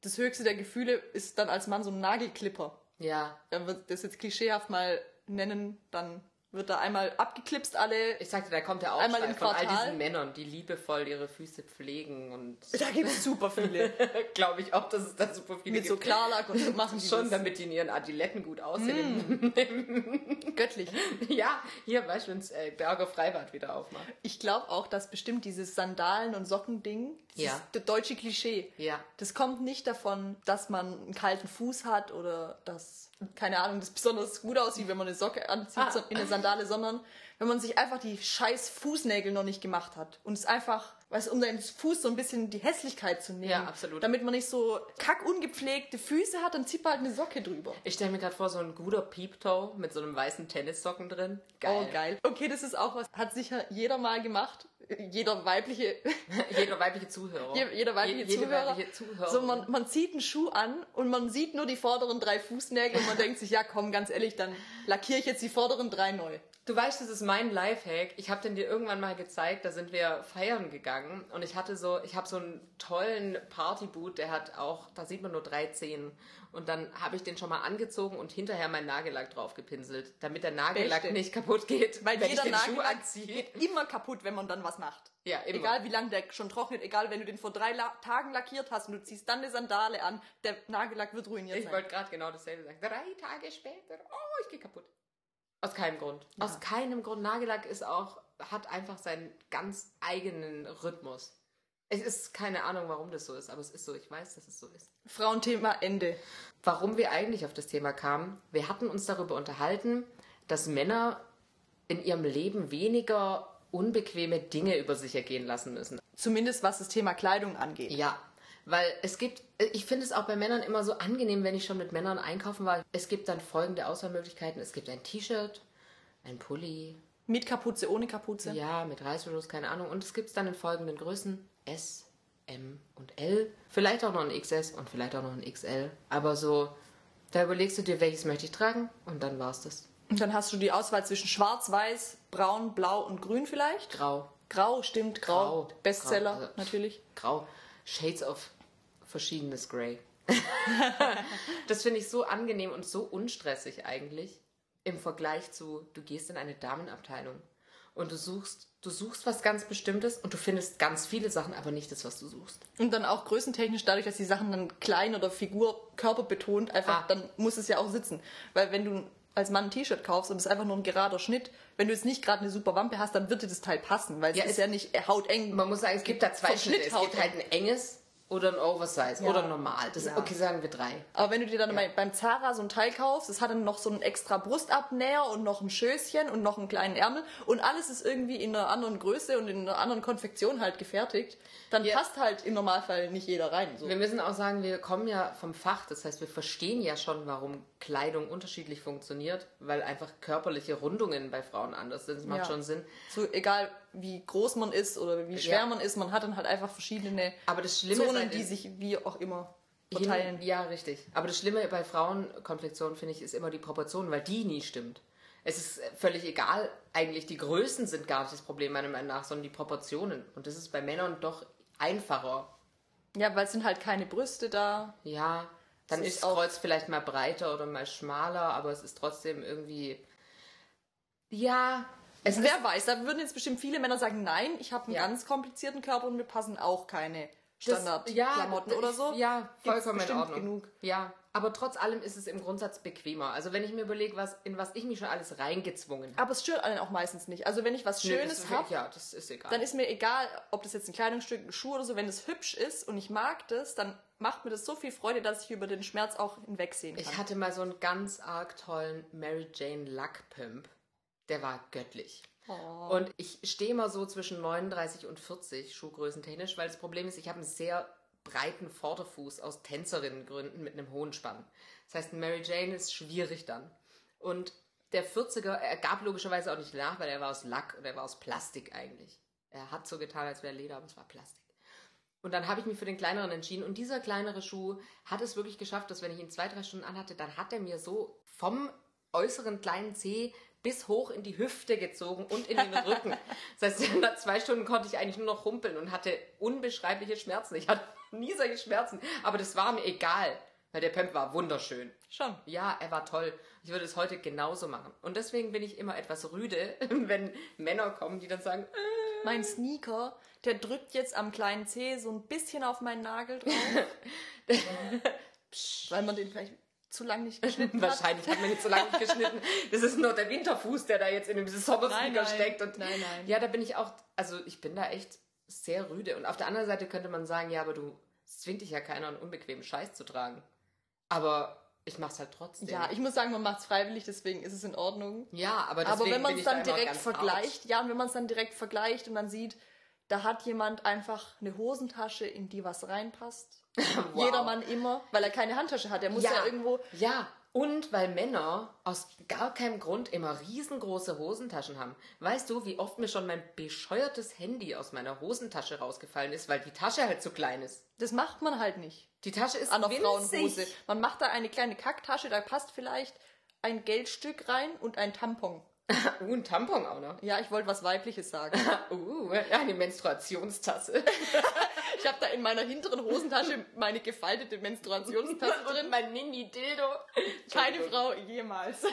das höchste der Gefühle ist dann als Mann so ein Nagelklipper. Ja. Wenn wir das jetzt klischeehaft mal nennen, dann wird da einmal abgeklipst alle. Ich sagte, da kommt der Aufschrei von all diesen Männern, die liebevoll ihre Füße pflegen und. (laughs) Da gibt es super viele. (laughs) Glaube ich auch, dass es da super viele Mit gibt. so Klarlack und (laughs) machen die Schon, das. damit die in ihren Adiletten gut aussehen. Mm. Göttlich. Ja, hier weißt du, wenn äh, Berger Freibad wieder aufmacht. Ich glaube auch, dass bestimmt dieses Sandalen- und Sockending, ja. das deutsche Klischee, ja. das kommt nicht davon, dass man einen kalten Fuß hat oder dass keine Ahnung, das besonders gut aussieht, wenn man eine Socke anzieht ah. in eine Sandale, sondern wenn man sich einfach die scheiß Fußnägel noch nicht gemacht hat und es einfach, weißt um deinen Fuß so ein bisschen die Hässlichkeit zu nehmen. Ja, absolut. Damit man nicht so kack ungepflegte Füße hat, dann zieht man halt eine Socke drüber. Ich stelle mir gerade vor, so ein guter Peeptoe mit so einem weißen Tennissocken drin. Geil. Oh, geil. Okay, das ist auch was, hat sicher jeder mal gemacht jeder weibliche (laughs) jeder weibliche Zuhörer. Jeder weibliche, Je, Zuhörer. weibliche Zuhörer. So man, man zieht einen Schuh an und man sieht nur die vorderen drei Fußnägel und man denkt sich ja komm ganz ehrlich dann lackiere ich jetzt die vorderen drei neu Du weißt, das ist mein Lifehack. Ich habe den dir irgendwann mal gezeigt. Da sind wir feiern gegangen und ich hatte so, ich habe so einen tollen Partyboot, der hat auch, da sieht man nur drei Zehen. Und dann habe ich den schon mal angezogen und hinterher meinen Nagellack drauf gepinselt, damit der Nagellack Beste. nicht kaputt geht, weil jeder Nagellack geht immer kaputt, wenn man dann was macht. Ja, immer. Egal wie lange der schon trocknet, egal wenn du den vor drei La Tagen lackiert hast und du ziehst dann eine Sandale an, der Nagellack wird ruiniert ich sein. Ich wollte gerade genau dasselbe sagen. Drei Tage später, oh, ich gehe kaputt. Aus keinem Grund. Ja. Aus keinem Grund. Nagellack ist auch, hat einfach seinen ganz eigenen Rhythmus. Es ist keine Ahnung, warum das so ist, aber es ist so. Ich weiß, dass es so ist. Frauenthema Ende. Warum wir eigentlich auf das Thema kamen, wir hatten uns darüber unterhalten, dass Männer in ihrem Leben weniger unbequeme Dinge über sich ergehen lassen müssen. Zumindest was das Thema Kleidung angeht. Ja, weil es gibt, ich finde es auch bei Männern immer so angenehm, wenn ich schon mit Männern einkaufen war. Es gibt dann folgende Auswahlmöglichkeiten. Es gibt ein T-Shirt, ein Pulli. Mit Kapuze, ohne Kapuze? Ja, mit Reißverschluss, keine Ahnung. Und es gibt es dann in folgenden Größen. S, M und L. Vielleicht auch noch ein XS und vielleicht auch noch ein XL. Aber so, da überlegst du dir, welches möchte ich tragen und dann war's das. Und dann hast du die Auswahl zwischen schwarz, weiß, braun, blau und grün vielleicht? Grau. Grau, stimmt, grau. grau. Bestseller, grau, also, natürlich. Grau. Shades of verschiedenes Grey. (laughs) das finde ich so angenehm und so unstressig eigentlich im Vergleich zu, du gehst in eine Damenabteilung und du suchst, du suchst was ganz Bestimmtes und du findest ganz viele Sachen, aber nicht das, was du suchst. Und dann auch größentechnisch dadurch, dass die Sachen dann klein oder Figur, Körper betont, einfach, ah. dann muss es ja auch sitzen. Weil wenn du als Mann ein T-Shirt kaufst und es ist einfach nur ein gerader Schnitt, wenn du jetzt nicht gerade eine super Wampe hast, dann wird dir das Teil passen, weil es ist ja nicht hauteng. Man muss sagen, es gibt da zwei Schnitte. Es gibt halt ein enges oder ein Oversize ja. oder normal. Das, ja. Okay, sagen wir drei. Aber wenn du dir dann ja. beim Zara so ein Teil kaufst, das hat dann noch so einen extra Brustabnäher und noch ein Schößchen und noch einen kleinen Ärmel und alles ist irgendwie in einer anderen Größe und in einer anderen Konfektion halt gefertigt, dann passt halt im Normalfall nicht jeder rein. So. Wir müssen auch sagen, wir kommen ja vom Fach, das heißt, wir verstehen ja schon, warum Kleidung unterschiedlich funktioniert, weil einfach körperliche Rundungen bei Frauen anders sind. Das macht schon Sinn. So egal wie groß man ist oder wie schwer ja. man ist, man hat dann halt einfach verschiedene Aber das Schlimme Zonen, halt die sich wie auch immer verteilen. Ja, richtig. Aber das Schlimme bei Frauenkonfektionen, finde ich, ist immer die Proportion, weil die nie stimmt. Es ist völlig egal, eigentlich die Größen sind gar nicht das Problem meiner Meinung nach, sondern die Proportionen. Und das ist bei Männern doch einfacher. Ja, weil es sind halt keine Brüste da. Ja, Dann ist das Kreuz vielleicht mal breiter oder mal schmaler, aber es ist trotzdem irgendwie. Ja. Es Wer weiß, da würden jetzt bestimmt viele Männer sagen, nein, ich habe einen ja. ganz komplizierten Körper und mir passen auch keine Standardklamotten ja, oder so. Ja, vollkommen in Ordnung. Genug. Ja, aber trotz allem ist es im Grundsatz bequemer. Also wenn ich mir überlege, was, in was ich mich schon alles reingezwungen habe. Aber es stört einen auch meistens nicht. Also wenn ich was Schönes habe, ja, das ist egal. dann ist mir egal, ob das jetzt ein Kleidungsstück, ein Schuh oder so, wenn es hübsch ist und ich mag das, dann macht mir das so viel Freude, dass ich über den Schmerz auch hinwegsehen kann. Ich hatte mal so einen ganz arg tollen Mary Jane Lackpimp. Der war göttlich. Oh. Und ich stehe mal so zwischen 39 und 40 Schuhgrößentechnisch, weil das Problem ist, ich habe einen sehr breiten Vorderfuß aus Tänzerinnengründen mit einem hohen Spann. Das heißt, Mary Jane ist schwierig dann. Und der 40er, er gab logischerweise auch nicht nach, weil er war aus Lack und er war aus Plastik eigentlich. Er hat so getan, als wäre Leder, aber es war Plastik. Und dann habe ich mich für den kleineren entschieden. Und dieser kleinere Schuh hat es wirklich geschafft, dass wenn ich ihn zwei, drei Stunden anhatte, dann hat er mir so vom äußeren kleinen Zeh bis hoch in die Hüfte gezogen und in den Rücken. Das heißt, nach zwei Stunden konnte ich eigentlich nur noch humpeln und hatte unbeschreibliche Schmerzen. Ich hatte (laughs) nie solche Schmerzen, aber das war mir egal, weil der Pump war wunderschön. Schon. Ja, er war toll. Ich würde es heute genauso machen. Und deswegen bin ich immer etwas rüde, (laughs) wenn Männer kommen, die dann sagen, äh. mein Sneaker, der drückt jetzt am kleinen Zeh so ein bisschen auf meinen Nagel drauf. (laughs) weil man den vielleicht zu lange nicht (laughs) geschnitten. Wahrscheinlich hat man ihn zu lange nicht geschnitten. Das ist nur der Winterfuß, der da jetzt in diesem Sommersneaker steckt. Und nein, nein. Ja, da bin ich auch, also ich bin da echt sehr rüde. Und auf der anderen Seite könnte man sagen, ja, aber du zwingt dich ja keiner, einen unbequemen Scheiß zu tragen. Aber ich mach's halt trotzdem. Ja, ich muss sagen, man macht's freiwillig, deswegen ist es in Ordnung. Ja, aber deswegen Aber wenn man es dann direkt vergleicht, out. ja, und wenn man es dann direkt vergleicht und dann sieht, da hat jemand einfach eine Hosentasche, in die was reinpasst. (laughs) wow. Jedermann immer, weil er keine Handtasche hat. Er muss ja, ja irgendwo. Ja, und weil Männer aus gar keinem Grund immer riesengroße Hosentaschen haben. Weißt du, wie oft mir schon mein bescheuertes Handy aus meiner Hosentasche rausgefallen ist, weil die Tasche halt zu klein ist? Das macht man halt nicht. Die Tasche ist an der Frauenhose. Man macht da eine kleine Kacktasche, da passt vielleicht ein Geldstück rein und ein Tampon. (laughs) uh, ein Tampon auch noch. Ja, ich wollte was Weibliches sagen. (laughs) uh, eine Menstruationstasse. (laughs) ich habe da in meiner hinteren Hosentasche meine gefaltete Menstruationstasse drin. Mein Mini-Dildo. Keine Frau jemals.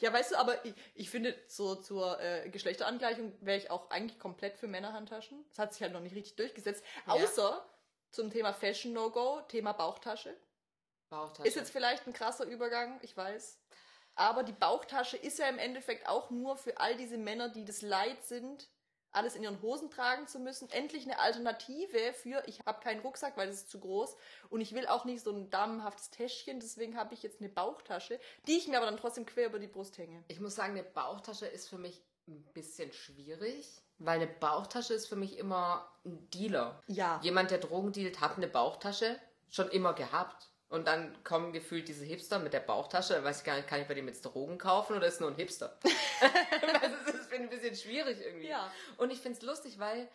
ja, weißt du, aber ich, ich finde, so zur äh, Geschlechterangleichung wäre ich auch eigentlich komplett für Männerhandtaschen. Das hat sich halt noch nicht richtig durchgesetzt. Ja. Außer zum Thema Fashion No-Go, Thema Bauchtasche. Bauchtasche. Ist jetzt vielleicht ein krasser Übergang, ich weiß. Aber die Bauchtasche ist ja im Endeffekt auch nur für all diese Männer, die das leid sind, alles in ihren Hosen tragen zu müssen. Endlich eine Alternative für, ich habe keinen Rucksack, weil das ist zu groß und ich will auch nicht so ein damenhaftes Täschchen, deswegen habe ich jetzt eine Bauchtasche, die ich mir aber dann trotzdem quer über die Brust hänge. Ich muss sagen, eine Bauchtasche ist für mich ein bisschen schwierig, weil eine Bauchtasche ist für mich immer ein Dealer. Ja. Jemand, der Drogen dealt, hat eine Bauchtasche schon immer gehabt. Und dann kommen gefühlt diese Hipster mit der Bauchtasche. Dann weiß ich gar nicht, kann ich bei dem jetzt Drogen kaufen oder ist nur ein Hipster? (laughs) das ist ein bisschen schwierig irgendwie. Ja. Und ich finde es lustig, weil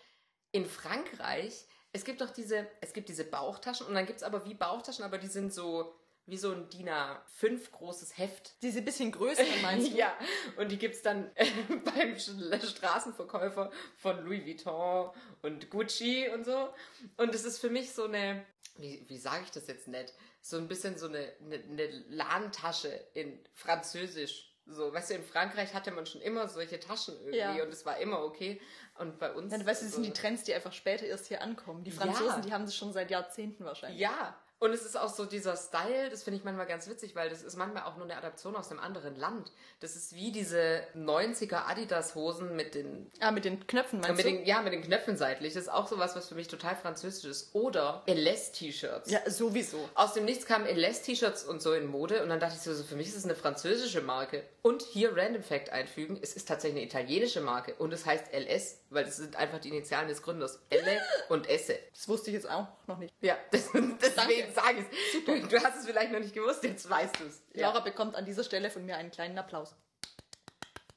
in Frankreich, es gibt doch diese, es gibt diese Bauchtaschen und dann gibt es aber wie Bauchtaschen, aber die sind so wie so ein DIN A5 großes Heft. Diese bisschen größer meinst du? (laughs) ja, und die gibt es dann äh, (laughs) beim Straßenverkäufer von Louis Vuitton und Gucci und so. Und es ist für mich so eine, wie, wie sage ich das jetzt nett? so ein bisschen so eine, eine, eine Lahntasche in Französisch. So, weißt du, in Frankreich hatte man schon immer solche Taschen irgendwie ja. und es war immer okay. Und bei uns. Ja, weißt du, das so sind die Trends, die einfach später erst hier ankommen. Die Franzosen, ja. die haben das schon seit Jahrzehnten wahrscheinlich. Ja, und es ist auch so dieser Style, das finde ich manchmal ganz witzig, weil das ist manchmal auch nur eine Adaption aus einem anderen Land. Das ist wie diese 90er Adidas-Hosen mit den... Ah, mit den Knöpfen meinst mit du? Den, ja, mit den Knöpfen seitlich. Das ist auch sowas, was für mich total französisch ist. Oder LS-T-Shirts. Ja, sowieso. Aus dem Nichts kamen LS-T-Shirts und so in Mode und dann dachte ich so, für mich ist es eine französische Marke. Und hier Random Fact einfügen, es ist tatsächlich eine italienische Marke und es heißt LS, weil das sind einfach die Initialen des Gründers. Elle und Esse. Das wusste ich jetzt auch noch nicht. Ja, (laughs) das, deswegen sage ich es. Du hast es vielleicht noch nicht gewusst, jetzt weißt du es. Ja. Laura bekommt an dieser Stelle von mir einen kleinen Applaus.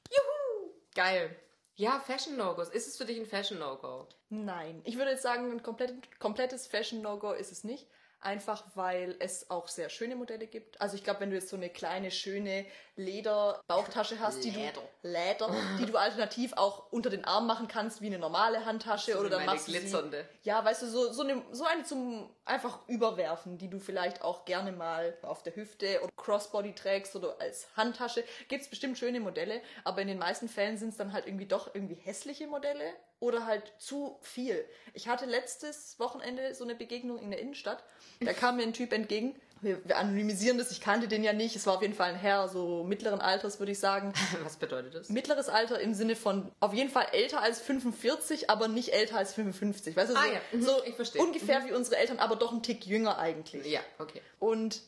Juhu! Geil. Ja, Fashion No-Gos. Ist es für dich ein Fashion No-Go? Nein. Ich würde jetzt sagen, ein komplett, komplettes Fashion No-Go ist es nicht. Einfach weil es auch sehr schöne Modelle gibt. Also ich glaube, wenn du jetzt so eine kleine, schöne Leder-Bauchtasche hast, die du Leder, (laughs) die du alternativ auch unter den Arm machen kannst, wie eine normale Handtasche oder wie dann machst du glitzernde. Sie, ja, weißt du, so, so, eine, so eine zum einfach überwerfen, die du vielleicht auch gerne mal auf der Hüfte oder Crossbody trägst oder als Handtasche. Gibt's bestimmt schöne Modelle, aber in den meisten Fällen sind es dann halt irgendwie doch irgendwie hässliche Modelle oder halt zu viel. Ich hatte letztes Wochenende so eine Begegnung in der Innenstadt. Da kam mir ein Typ entgegen. Wir, wir anonymisieren das, ich kannte den ja nicht. Es war auf jeden Fall ein Herr, so mittleren Alters, würde ich sagen. (laughs) Was bedeutet das? Mittleres Alter im Sinne von auf jeden Fall älter als 45, aber nicht älter als 55. Weißt du, so, Ah ja, mhm, so ich verstehe. ungefähr wie unsere Eltern, aber doch ein Tick jünger eigentlich. Ja, okay. Und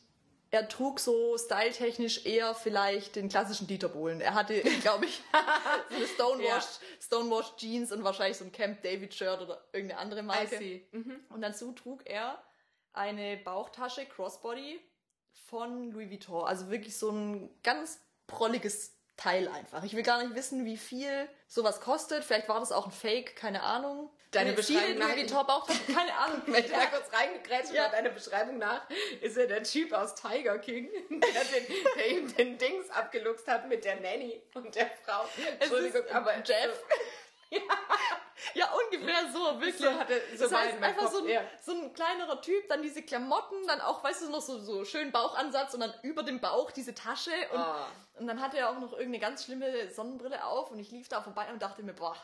er trug so styletechnisch eher vielleicht den klassischen Dieter Bohlen. Er hatte, (laughs) glaube ich, (laughs) so eine Stonewash, Ja. Stonewash Jeans und wahrscheinlich so ein Camp David Shirt oder irgendeine andere Marke. Mhm. Und dazu trug er eine Bauchtasche Crossbody von Louis Vuitton. Also wirklich so ein ganz prolliges Teil einfach. Ich will gar nicht wissen, wie viel sowas kostet. Vielleicht war das auch ein Fake, keine Ahnung. Deine Beschreibung nach- Vuitton Bauchtaschen, keine Ahnung. Wenn ich da kurz reingegrätscht Ja. ja. deiner Beschreibung nach, ist er der Typ aus Tiger King, (laughs) der, den, der ihm den Dings abgeluchst hat mit der Nanny und der Frau. Entschuldigung, ist aber Jeff. (laughs) Ja, ungefähr so, wirklich. So hatte- so das heißt, einfach Kopf, so ein, ja. so ein kleinerer Typ, dann diese Klamotten, dann auch, weißt du, noch so, so schön Bauchansatz und dann über dem Bauch diese Tasche und, Ah. und dann hatte er auch noch irgendeine ganz schlimme Sonnenbrille auf und ich lief da vorbei und dachte mir, boah,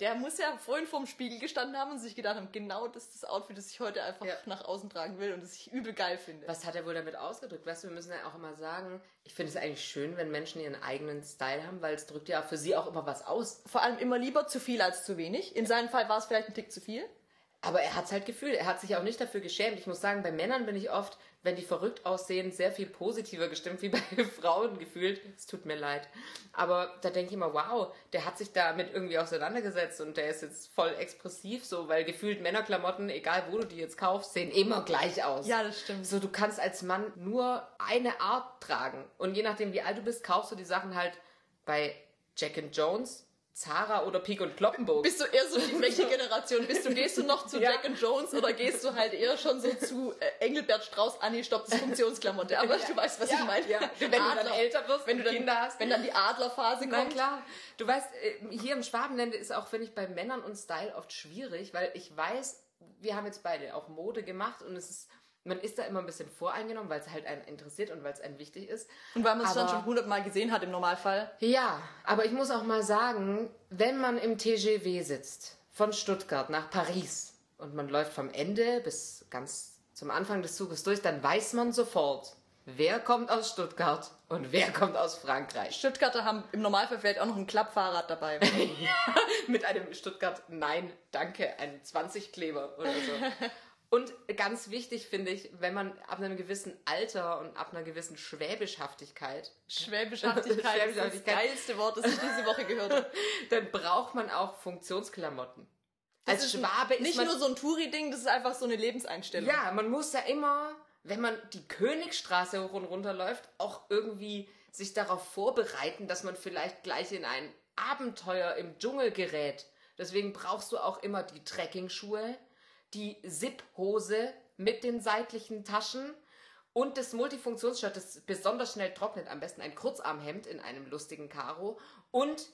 der muss ja vorhin vorm Spiegel gestanden haben und sich gedacht haben, genau das ist das Outfit, das ich heute einfach Ja. nach außen tragen will und das ich übel geil finde. Was hat er wohl damit ausgedrückt? Weißt du, wir müssen ja auch immer sagen, ich finde es eigentlich schön, wenn Menschen ihren eigenen Style haben, weil es drückt ja für sie auch immer was aus. Vor allem immer lieber zu viel als zu wenig. In seinem Fall war es vielleicht ein Tick zu viel. Aber er hat es halt gefühlt. Er hat sich auch nicht dafür geschämt. Ich muss sagen, bei Männern bin ich oft, wenn die verrückt aussehen, sehr viel positiver gestimmt wie bei (laughs) Frauen gefühlt. Es tut mir leid. Aber da denke ich immer, wow, der hat sich damit irgendwie auseinandergesetzt und der ist jetzt voll expressiv so, weil gefühlt Männerklamotten, egal wo du die jetzt kaufst, sehen immer gleich aus. Ja, das stimmt. So, du kannst als Mann nur eine Art tragen. Und je nachdem, wie alt du bist, kaufst du die Sachen halt bei Jack and Jones, Zara oder Peak und Kloppenburg. Bist du eher so die welche Generation? Bist du, gehst du noch zu Ja. Jack and Jones oder gehst du halt eher schon so zu äh, Engelbert Strauß? Nee, stopp, das ist Funktionsklamotte. Aber du weißt, was Ja, ich meine. ja. Wenn du dann Adler. älter wirst, wenn du dann, Kinder hast. wenn dann die Adlerphase Na kommt. klar. Du weißt, äh, hier im Schwabenländle ist auch, finde ich, bei Männern und Style oft schwierig, weil ich weiß, wir haben jetzt beide auch Mode gemacht und es ist, man ist da immer ein bisschen voreingenommen, weil es halt einen interessiert und weil es einen wichtig ist. Und weil man es dann schon hundertmal gesehen hat im Normalfall. Ja, aber ich muss auch mal sagen, wenn man im TGW sitzt, von Stuttgart nach Paris und man läuft vom Ende bis ganz zum Anfang des Zuges durch, dann weiß man sofort, wer kommt aus Stuttgart und wer kommt aus Frankreich. Stuttgarter haben im Normalfall vielleicht auch noch ein Klappfahrrad dabei. (laughs) Mit einem Stuttgart Nein, danke, ein 20-Kleber oder so. (laughs) Und ganz wichtig finde ich, wenn man ab einem gewissen Alter und ab einer gewissen Schwäbischhaftigkeit, Schwäbischhaftigkeit (laughs) ist das Schwäbischhaftigkeit. geilste Wort, das ich diese Woche gehört habe. (laughs) dann braucht man auch Funktionsklamotten. Das Als ist Schwabe ist nicht man nur so ein Touri-Ding, das ist einfach so eine Lebenseinstellung. Ja, man muss ja immer, wenn man die Königstraße hoch und runter läuft, auch irgendwie sich darauf vorbereiten, dass man vielleicht gleich in ein Abenteuer im Dschungel gerät. Deswegen brauchst du auch immer die Trekkingschuhe, die Zip-Hose mit den seitlichen Taschen und das Multifunktionsshirt, das besonders schnell trocknet. Am besten ein Kurzarmhemd in einem lustigen Karo und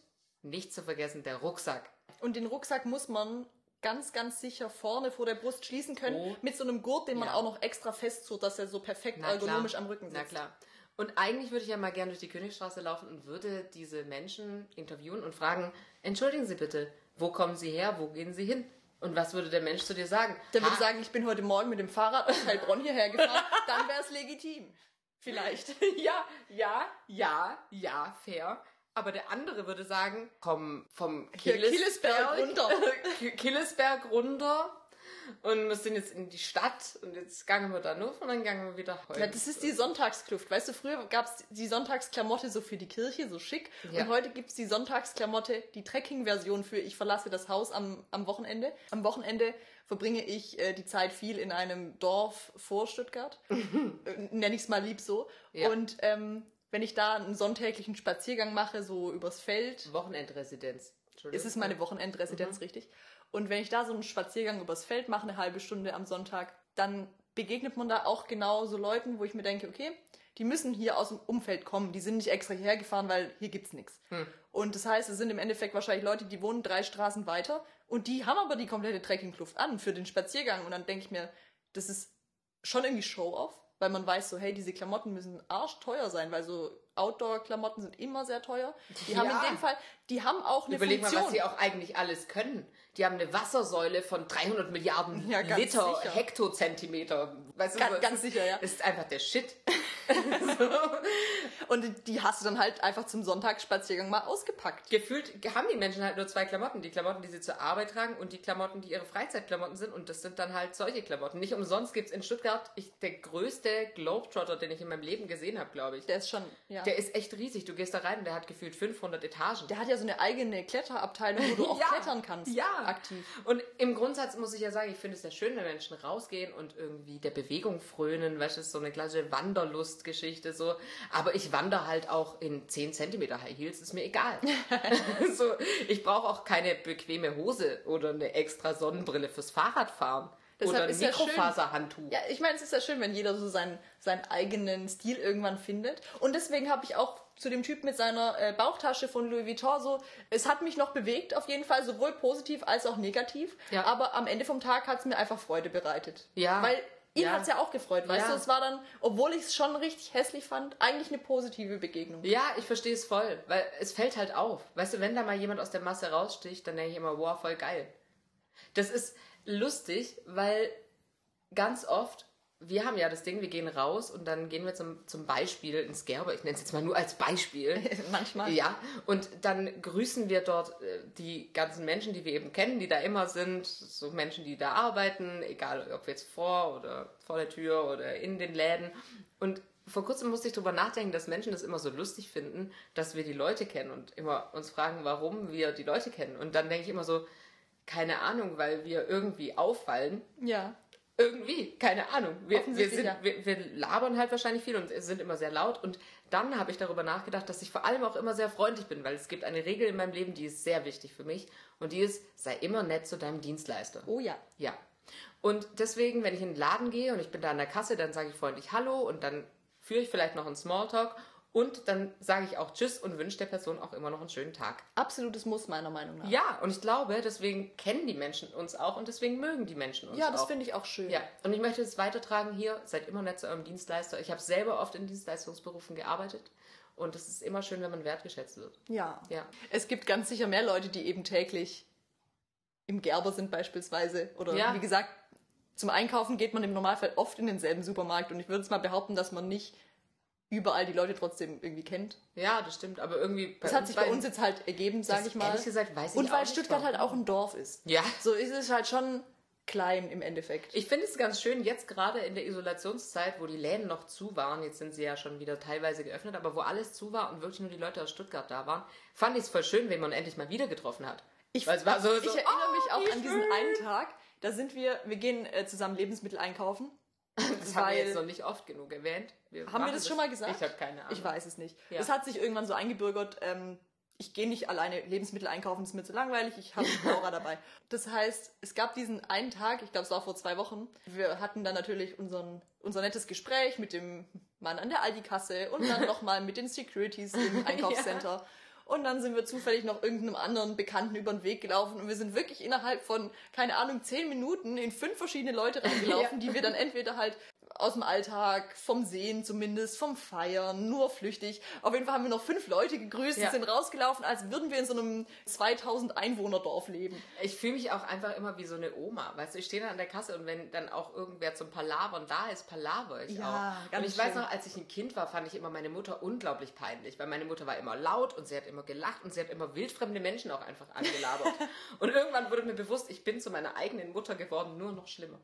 nicht zu vergessen der Rucksack. Und den Rucksack muss man ganz, ganz sicher vorne vor der Brust schließen können. Oh. Mit so einem Gurt, den man Ja. auch noch extra festzurrt, dass er so perfekt Na ergonomisch klar. am Rücken sitzt. Na klar. Und eigentlich würde ich ja mal gerne durch die Königstraße laufen und würde diese Menschen interviewen und fragen, entschuldigen Sie bitte, wo kommen Sie her, wo gehen Sie hin? Und was würde der Mensch zu dir sagen? Der würde sagen, ich bin heute Morgen mit dem Fahrrad (laughs) aus Heilbronn hierher gefahren. Dann wäre es legitim. Vielleicht. (laughs) ja, ja, ja, ja, fair. Aber der andere würde sagen, komm vom Killesberg runter. (laughs) Killesberg runter und wir sind jetzt in die Stadt und jetzt gangen wir da nur und dann gangen wir wieder heute. Ja, das ist die Sonntagskluft. Weißt du, früher gab es die Sonntagsklamotte so für die Kirche, so schick. Ja. Und heute gibt es die Sonntagsklamotte, die Trekking-Version für ich verlasse das Haus am, am Wochenende. Am Wochenende verbringe ich äh, die Zeit viel in einem Dorf vor Stuttgart. (laughs) äh, Nenne ich es mal lieb so. Ja. Und ähm, wenn ich da einen sonntäglichen Spaziergang mache, so übers Feld, Wochenendresidenz. Entschuldigung. ist es meine Wochenendresidenz, richtig. Und wenn ich da so einen Spaziergang übers Feld mache, eine halbe Stunde am Sonntag, dann begegnet man da auch genau so Leuten, wo ich mir denke, okay, die müssen hier aus dem Umfeld kommen. Die sind nicht extra hierher gefahren, weil hier gibt's nichts. Hm. Und das heißt, es sind im Endeffekt wahrscheinlich Leute, die wohnen drei Straßen weiter und die haben aber die komplette Trekkingkluft an für den Spaziergang. Und dann denke ich mir, das ist schon irgendwie Show-off, weil man weiß so, hey, diese Klamotten müssen arschteuer sein, weil so Outdoor-Klamotten sind immer sehr teuer. Die ja. haben in dem Fall, die haben auch eine Überleg Funktion. mal, was sie auch eigentlich alles können. Die haben eine Wassersäule von 300 Milliarden (laughs) ja, Liter, sicher. Hektozentimeter. Weißt du, ganz, ganz sicher, ja. Das ist einfach der Shit. (laughs) so. Und die hast du dann halt einfach zum Sonntagsspaziergang mal ausgepackt. Gefühlt haben die Menschen halt nur zwei Klamotten. Die Klamotten, die sie zur Arbeit tragen und die Klamotten, die ihre Freizeitklamotten sind. Und das sind dann halt solche Klamotten. Nicht umsonst gibt es in Stuttgart ich, der größte Globetrotter, den ich in meinem Leben gesehen habe, glaube ich. Der ist schon, ja. Der ist echt riesig. Du gehst da rein und der hat gefühlt 500 Etagen. Der hat ja so eine eigene Kletterabteilung, wo du (laughs) auch ja, klettern kannst. Ja. Aktiv. Und im Grundsatz muss ich ja sagen, ich finde es ja schön, wenn Menschen rausgehen und irgendwie der Bewegung frönen. Weißt du, so eine klassische Wanderlustgeschichte so. Aber ich wandere halt auch in 10 cm High Heels, ist mir egal. (laughs) so, ich brauche auch keine bequeme Hose oder eine extra Sonnenbrille fürs Fahrradfahren. Deshalb oder ein Mikrofaserhandtuch. Ja, ich meine, es ist ja schön, wenn jeder so seinen, seinen eigenen Stil irgendwann findet. Und deswegen habe ich auch zu dem Typ mit seiner äh, Bauchtasche von Louis Vuitton so, es hat mich noch bewegt, auf jeden Fall, sowohl positiv als auch negativ. Ja. Aber am Ende vom Tag hat es mir einfach Freude bereitet. Ja. Weil ihn ja. hat es ja auch gefreut, weißt ja. du? Es war dann, obwohl ich es schon richtig hässlich fand, eigentlich eine positive Begegnung. Ja, ich verstehe es voll, weil es fällt halt auf. Weißt du, wenn da mal jemand aus der Masse raussticht, dann denke ich immer, wow, voll geil. Das ist lustig, weil ganz oft wir haben ja das Ding, wir gehen raus und dann gehen wir zum, zum Beispiel ins Gerber, ich nenne es jetzt mal nur als Beispiel. (laughs) Manchmal. Ja, und dann grüßen wir dort äh, die ganzen Menschen, die wir eben kennen, die da immer sind, so Menschen, die da arbeiten, egal ob jetzt vor oder vor der Tür oder in den Läden. Und vor kurzem musste ich darüber nachdenken, dass Menschen das immer so lustig finden, dass wir die Leute kennen und immer uns fragen, warum wir die Leute kennen. Und dann denke ich immer so, keine Ahnung, weil wir irgendwie auffallen. Ja. Irgendwie, keine Ahnung. Wir, wir, sind, wir, wir, labern halt wahrscheinlich viel und sind immer sehr laut. Und dann habe ich darüber nachgedacht, dass ich vor allem auch immer sehr freundlich bin, weil es gibt eine Regel in meinem Leben, die ist sehr wichtig für mich. Und die ist, sei immer nett zu deinem Dienstleister. Oh ja. Ja. Und deswegen, wenn ich in den Laden gehe und ich bin da an der Kasse, dann sage ich freundlich Hallo und dann führe ich vielleicht noch einen Smalltalk und dann sage ich auch Tschüss und wünsche der Person auch immer noch einen schönen Tag. Absolutes Muss, meiner Meinung nach. Ja, und ich glaube, deswegen kennen die Menschen uns auch und deswegen mögen die Menschen uns auch. Ja, das finde ich auch schön. Ja, und ich möchte es weitertragen hier. Seid immer nett zu eurem Dienstleister. Ich habe selber oft in Dienstleistungsberufen gearbeitet. Und es ist immer schön, wenn man wertgeschätzt wird. Ja. ja. Es gibt ganz sicher mehr Leute, die eben täglich im Gerber sind beispielsweise. Oder ja. wie gesagt, zum Einkaufen geht man im Normalfall oft in denselben Supermarkt. Und ich würde es mal behaupten, dass man nicht überall die Leute trotzdem irgendwie kennt. Ja, das stimmt, aber irgendwie. Das hat sich bei uns jetzt halt ergeben, sage ich mal. Ehrlich gesagt, weiß ich Und weil Stuttgart halt auch ein Dorf ist. Ja. So ist es halt schon klein im Endeffekt. Ich finde es ganz schön, jetzt gerade in der Isolationszeit, wo die Läden noch zu waren, jetzt sind sie ja schon wieder teilweise geöffnet, aber wo alles zu war und wirklich nur die Leute aus Stuttgart da waren, fand ich es voll schön, wenn man endlich mal wieder getroffen hat. Ich, Weil es war so, so, ich erinnere oh, mich auch an diesen einen Tag, da sind wir, wir gehen äh, zusammen Lebensmittel einkaufen das haben wir jetzt noch nicht oft genug erwähnt. Wir haben wir das, das, schon mal gesagt? Ich habe keine Ahnung. Ich weiß es nicht. Ja. Es hat sich irgendwann so eingebürgert, ähm, ich gehe nicht alleine Lebensmittel einkaufen, ist mir zu langweilig, ich habe Laura (laughs) dabei. Das heißt, es gab diesen einen Tag, ich glaube es war vor zwei Wochen, wir hatten dann natürlich unseren, unser nettes Gespräch mit dem Mann an der Aldi-Kasse und dann (laughs) nochmal mit den Securities im Einkaufscenter. ja. Und dann sind wir zufällig noch irgendeinem anderen Bekannten über den Weg gelaufen und wir sind wirklich innerhalb von, keine Ahnung, zehn Minuten in fünf verschiedene Leute (laughs) reingelaufen, ja. die wir dann entweder halt aus dem Alltag, vom Sehen zumindest, vom Feiern, nur flüchtig. Auf jeden Fall haben wir noch fünf Leute gegrüßt ja. und sind rausgelaufen, als würden wir in so einem 2000 Einwohnerdorf leben. Ich fühle mich auch einfach immer wie so eine Oma. Weißt du, ich stehe dann an der Kasse und wenn dann auch irgendwer zum Palavern da ist, palaver ich ja, auch. Und ich schön. weiß noch, als ich ein Kind war, fand ich immer meine Mutter unglaublich peinlich, weil meine Mutter war immer laut und sie hat immer gelacht und sie hat immer wildfremde Menschen auch einfach angelabert. (laughs) und irgendwann wurde mir bewusst, ich bin zu meiner eigenen Mutter geworden, nur noch schlimmer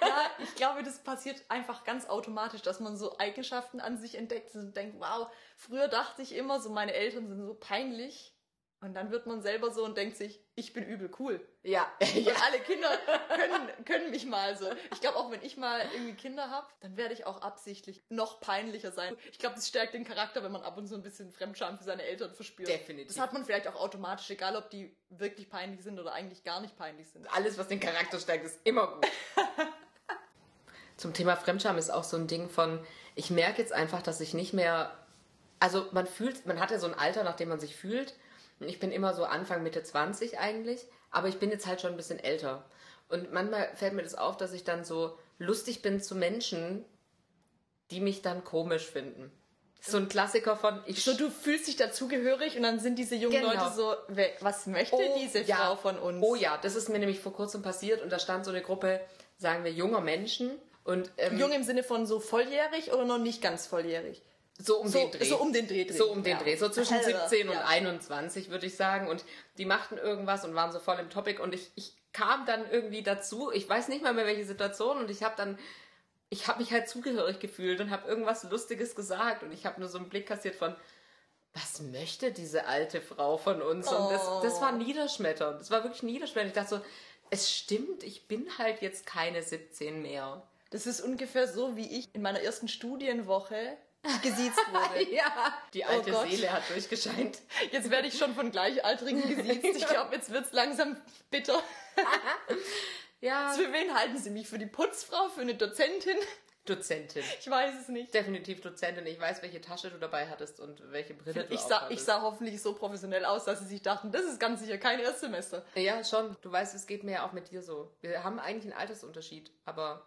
ja, ich glaube, das passiert einfach ganz automatisch, dass man so Eigenschaften an sich entdeckt und denkt, wow, früher dachte ich immer, so meine Eltern sind so peinlich. Und dann wird man selber so und denkt sich, ich bin übel cool. Ja. (laughs) Und alle Kinder können, können mich mal so. Ich glaube, auch wenn ich mal irgendwie Kinder habe, dann werde ich auch absichtlich noch peinlicher sein. Ich glaube, das stärkt den Charakter, wenn man ab und zu ein bisschen Fremdscham für seine Eltern verspürt. Definitiv. Das hat man vielleicht auch automatisch, egal ob die wirklich peinlich sind oder eigentlich gar nicht peinlich sind. Alles, was den Charakter stärkt, ist immer gut. (laughs) Zum Thema Fremdscham ist auch so ein Ding von, ich merke jetzt einfach, dass ich nicht mehr, also man fühlt, man hat ja so ein Alter, nachdem man sich fühlt. Ich bin immer so Anfang, Mitte 20 eigentlich, aber ich bin jetzt halt schon ein bisschen älter. Und manchmal fällt mir das auf, dass ich dann so lustig bin zu Menschen, die mich dann komisch finden. So ein Klassiker von ich. So, du fühlst dich dazugehörig und dann sind diese jungen genau. Leute so, was möchte oh, diese ja. Frau von uns? Oh ja, das ist mir nämlich vor kurzem passiert und da stand so eine Gruppe, sagen wir, junger Menschen. Und, ähm, Jung im Sinne von so volljährig oder noch nicht ganz volljährig? So um so, den Dreh. So um den Dreh. So um den ja. Dreh. So zwischen 17 und ja. 21, würde ich sagen. Und die machten irgendwas und waren so voll im Topic. Und ich, ich kam dann irgendwie dazu. Ich weiß nicht mal mehr, welche Situation. Und ich habe dann ich habe mich halt zugehörig gefühlt und habe irgendwas Lustiges gesagt und ich habe nur so einen Blick kassiert von, was möchte diese alte Frau von uns? Und das, das war oh. niederschmetternd. Das war wirklich niederschmetternd. Ich dachte so, es stimmt, ich bin halt jetzt keine 17 mehr. Das ist ungefähr so, wie ich in meiner ersten Studienwoche gesiezt wurde. (laughs) ja, die alte oh Seele hat durchgescheint. Jetzt werde ich schon von Gleichaltrigen (laughs) gesiezt. Ich glaube, jetzt wird es langsam bitter. (laughs) Ja. Für wen halten Sie mich? Für die Putzfrau? Für eine Dozentin? Dozentin. Ich weiß es nicht. Definitiv Dozentin. Ich weiß, welche Tasche du dabei hattest und welche Brille du ich sah, Ich sah hoffentlich so professionell aus, dass sie sich dachten, das ist ganz sicher kein Erstsemester. Ja, schon. Du weißt, es geht mir ja auch mit dir so. Wir haben eigentlich einen Altersunterschied, aber...